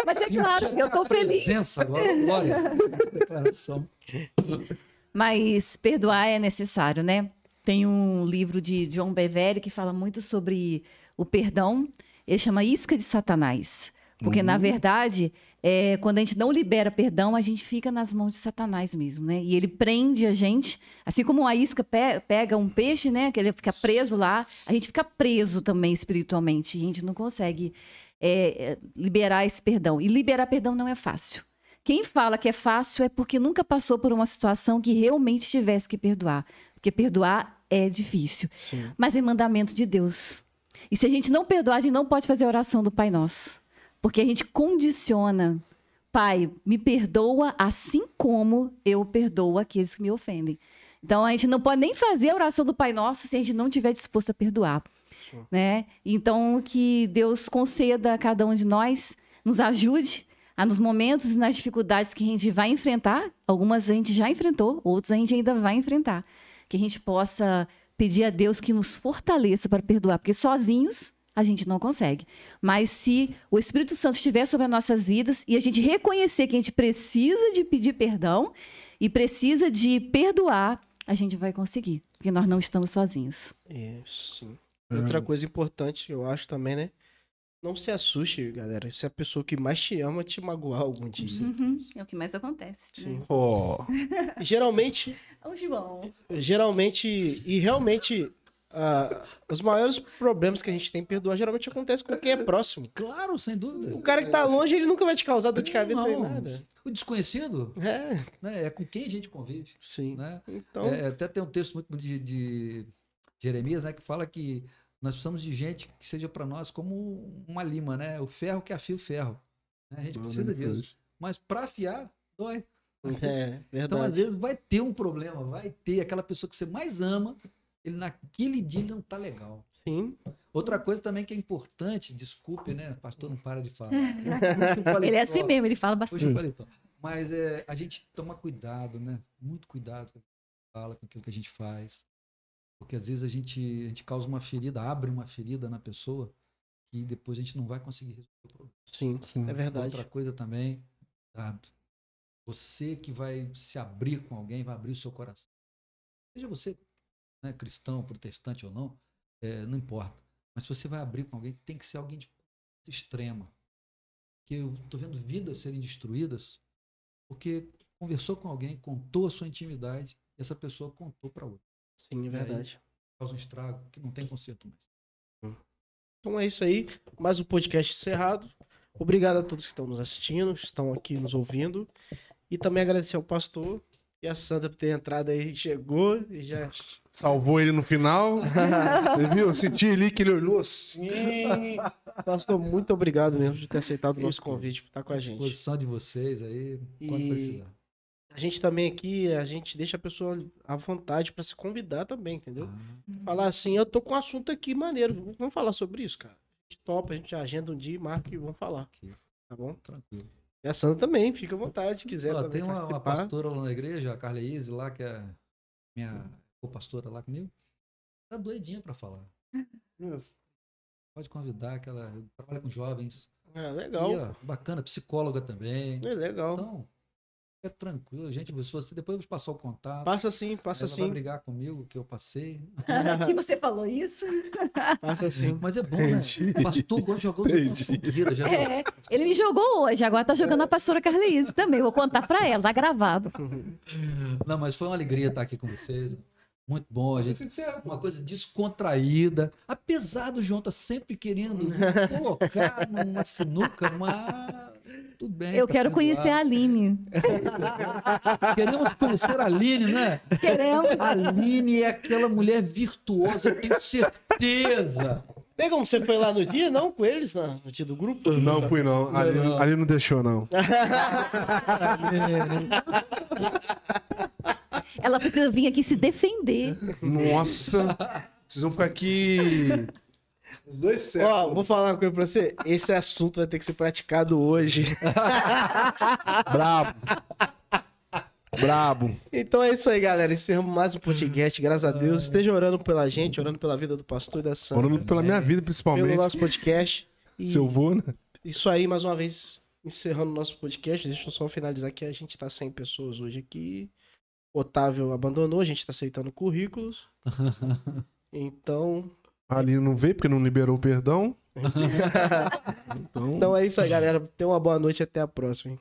Mas é claro, eu tô A feliz. Presença agora, glória. Declaração. Mas perdoar é necessário, né? Tem um livro de John Bevere que fala muito sobre o perdão. Ele chama Isca de Satanás. Porque, na verdade, é, quando a gente não libera perdão, a gente fica nas mãos de Satanás mesmo, né? E ele prende a gente, assim como a isca pe- pega um peixe, né? Que ele fica preso lá, a gente fica preso também espiritualmente. E a gente não consegue é, é, liberar esse perdão. E liberar perdão não é fácil. Quem fala que é fácil é porque nunca passou por uma situação que realmente tivesse que perdoar. Porque perdoar é difícil. Sim. Mas é mandamento de Deus. E se a gente não perdoar, a gente não pode fazer a oração do Pai Nosso. Porque a gente condiciona. Pai, me perdoa assim como eu perdoo aqueles que me ofendem. Então a gente não pode nem fazer a oração do Pai Nosso se a gente não estiver disposto a perdoar. Né? Então que Deus conceda a cada um de nós, nos ajude a nos momentos e nas dificuldades que a gente vai enfrentar, algumas a gente já enfrentou, outras a gente ainda vai enfrentar, que a gente possa pedir a Deus que nos fortaleça para perdoar, porque sozinhos a gente não consegue. Mas se o Espírito Santo estiver sobre as nossas vidas e a gente reconhecer que a gente precisa de pedir perdão e precisa de perdoar, a gente vai conseguir, porque nós não estamos sozinhos. Isso, sim. Outra coisa importante, eu acho também, né? Não se assuste, galera. Se a pessoa que mais te ama te magoar algum dia. Uhum, É o que mais acontece. Sim. Ó. E Geralmente, Ô, João. geralmente e realmente ah, os maiores problemas que a gente tem em perdoar geralmente acontece com quem é próximo. Claro, sem dúvida. O cara que tá longe, ele nunca vai te causar dor de cabeça nem Não. nada. O desconhecido É, né, é com quem a gente convive. sim. Né? Então, É, até tem um texto muito bonito de, de Jeremias, né, que fala que nós precisamos de gente que seja para nós como uma lima, né? O ferro que afia o ferro. né? A gente precisa disso. Mas para afiar, dói. é Então, às vezes, vai ter um problema, vai ter aquela pessoa que você mais ama, ele naquele dia ele não tá legal. Sim. Outra coisa também que é importante, desculpe, né? O pastor não para de falar. Ele é assim mesmo, ele fala o bastante. paletó. Mas é, a gente toma cuidado, né? Muito cuidado com aquilo que a gente fala, com aquilo que a gente faz. Porque às vezes a gente, a gente causa uma ferida, abre uma ferida na pessoa e depois a gente não vai conseguir resolver o problema. Sim, Sim. é verdade. Outra coisa também, cuidado. Você que vai se abrir com alguém, vai abrir o seu coração. Seja você né, cristão, protestante ou não, é, não importa. Mas se você vai abrir com alguém, tem que ser alguém de extrema. Porque eu estou vendo vidas serem destruídas porque conversou com alguém, contou a sua intimidade e essa pessoa contou para outra. Sim, é verdade. Causa um estrago que não tem conserto mais. Então é isso aí. Mais um podcast encerrado. Obrigado a todos que estão nos assistindo, estão aqui nos ouvindo. E também agradecer ao pastor e a Sandra por ter entrado aí, chegou e já. Salvou ele no final. Você viu? Eu senti ali que ele olhou assim. Pastor, muito obrigado mesmo por ter aceitado o nosso Isso. convite por estar com a À gente. disposição de vocês aí, quando E- precisar. A gente também aqui, a gente deixa a pessoa à vontade pra se convidar também, entendeu? Falar assim, eu tô com um assunto aqui maneiro. Vamos falar sobre isso, cara. A gente topa, a gente agenda um dia, marca e vamos falar. Aqui. Tá bom? Tranquilo. E a Sandra também, fica à vontade, se quiser. Olha, tem uma, uma pastora lá na igreja, a Carla Izzy, lá, que é minha co-pastora lá comigo. Tá doidinha pra falar. Pode convidar, que ela trabalha com jovens. É, E, legal. ó, bacana, psicóloga também. É legal. Então, é tranquilo, gente. Se você depois passar o contato, Passa assim, passa ela vai assim. brigar comigo que eu passei. que você falou isso? Passa assim. Mas é bom, né? Entendi. O pastor jogar os Entendi. fogueira, já É, ele me jogou hoje, agora tá jogando a pastora Carleise também. Vou contar pra ela, tá gravado. Não, mas foi uma alegria estar aqui com vocês. Muito bom, a gente. Uma coisa descontraída. Apesar do João estar sempre querendo colocar numa sinuca, mas tudo bem. Eu tá quero conhecer a. Aline. Queremos conhecer a Aline, né? Queremos. A Aline é aquela mulher virtuosa, eu tenho certeza. Tem como você foi lá no dia, não? Com eles, na- no dia do grupo? Não fui, não. Ali, Não. ali não deixou, não. Ela precisa vir aqui se defender. Nossa! Vocês vão ficar aqui. Os dois certos. Ó, vou falar uma coisa pra você. Esse assunto vai ter que ser praticado hoje. Brabo. Brabo. Então é isso aí, galera. Encerramos mais um podcast, graças a Deus. Esteja orando pela gente, orando pela vida do pastor e da Sandra. Orando pela minha vida, Pelo principalmente. nosso podcast. E Se eu vou, né? isso aí, mais uma vez, encerrando o nosso podcast. Deixa eu só finalizar que a gente tá 100 pessoas hoje aqui. Otávio abandonou, a gente tá aceitando currículos. Então, Ali não veio porque não liberou o perdão. Então, então é isso aí, galera. Tenha uma boa noite e até a próxima. hein?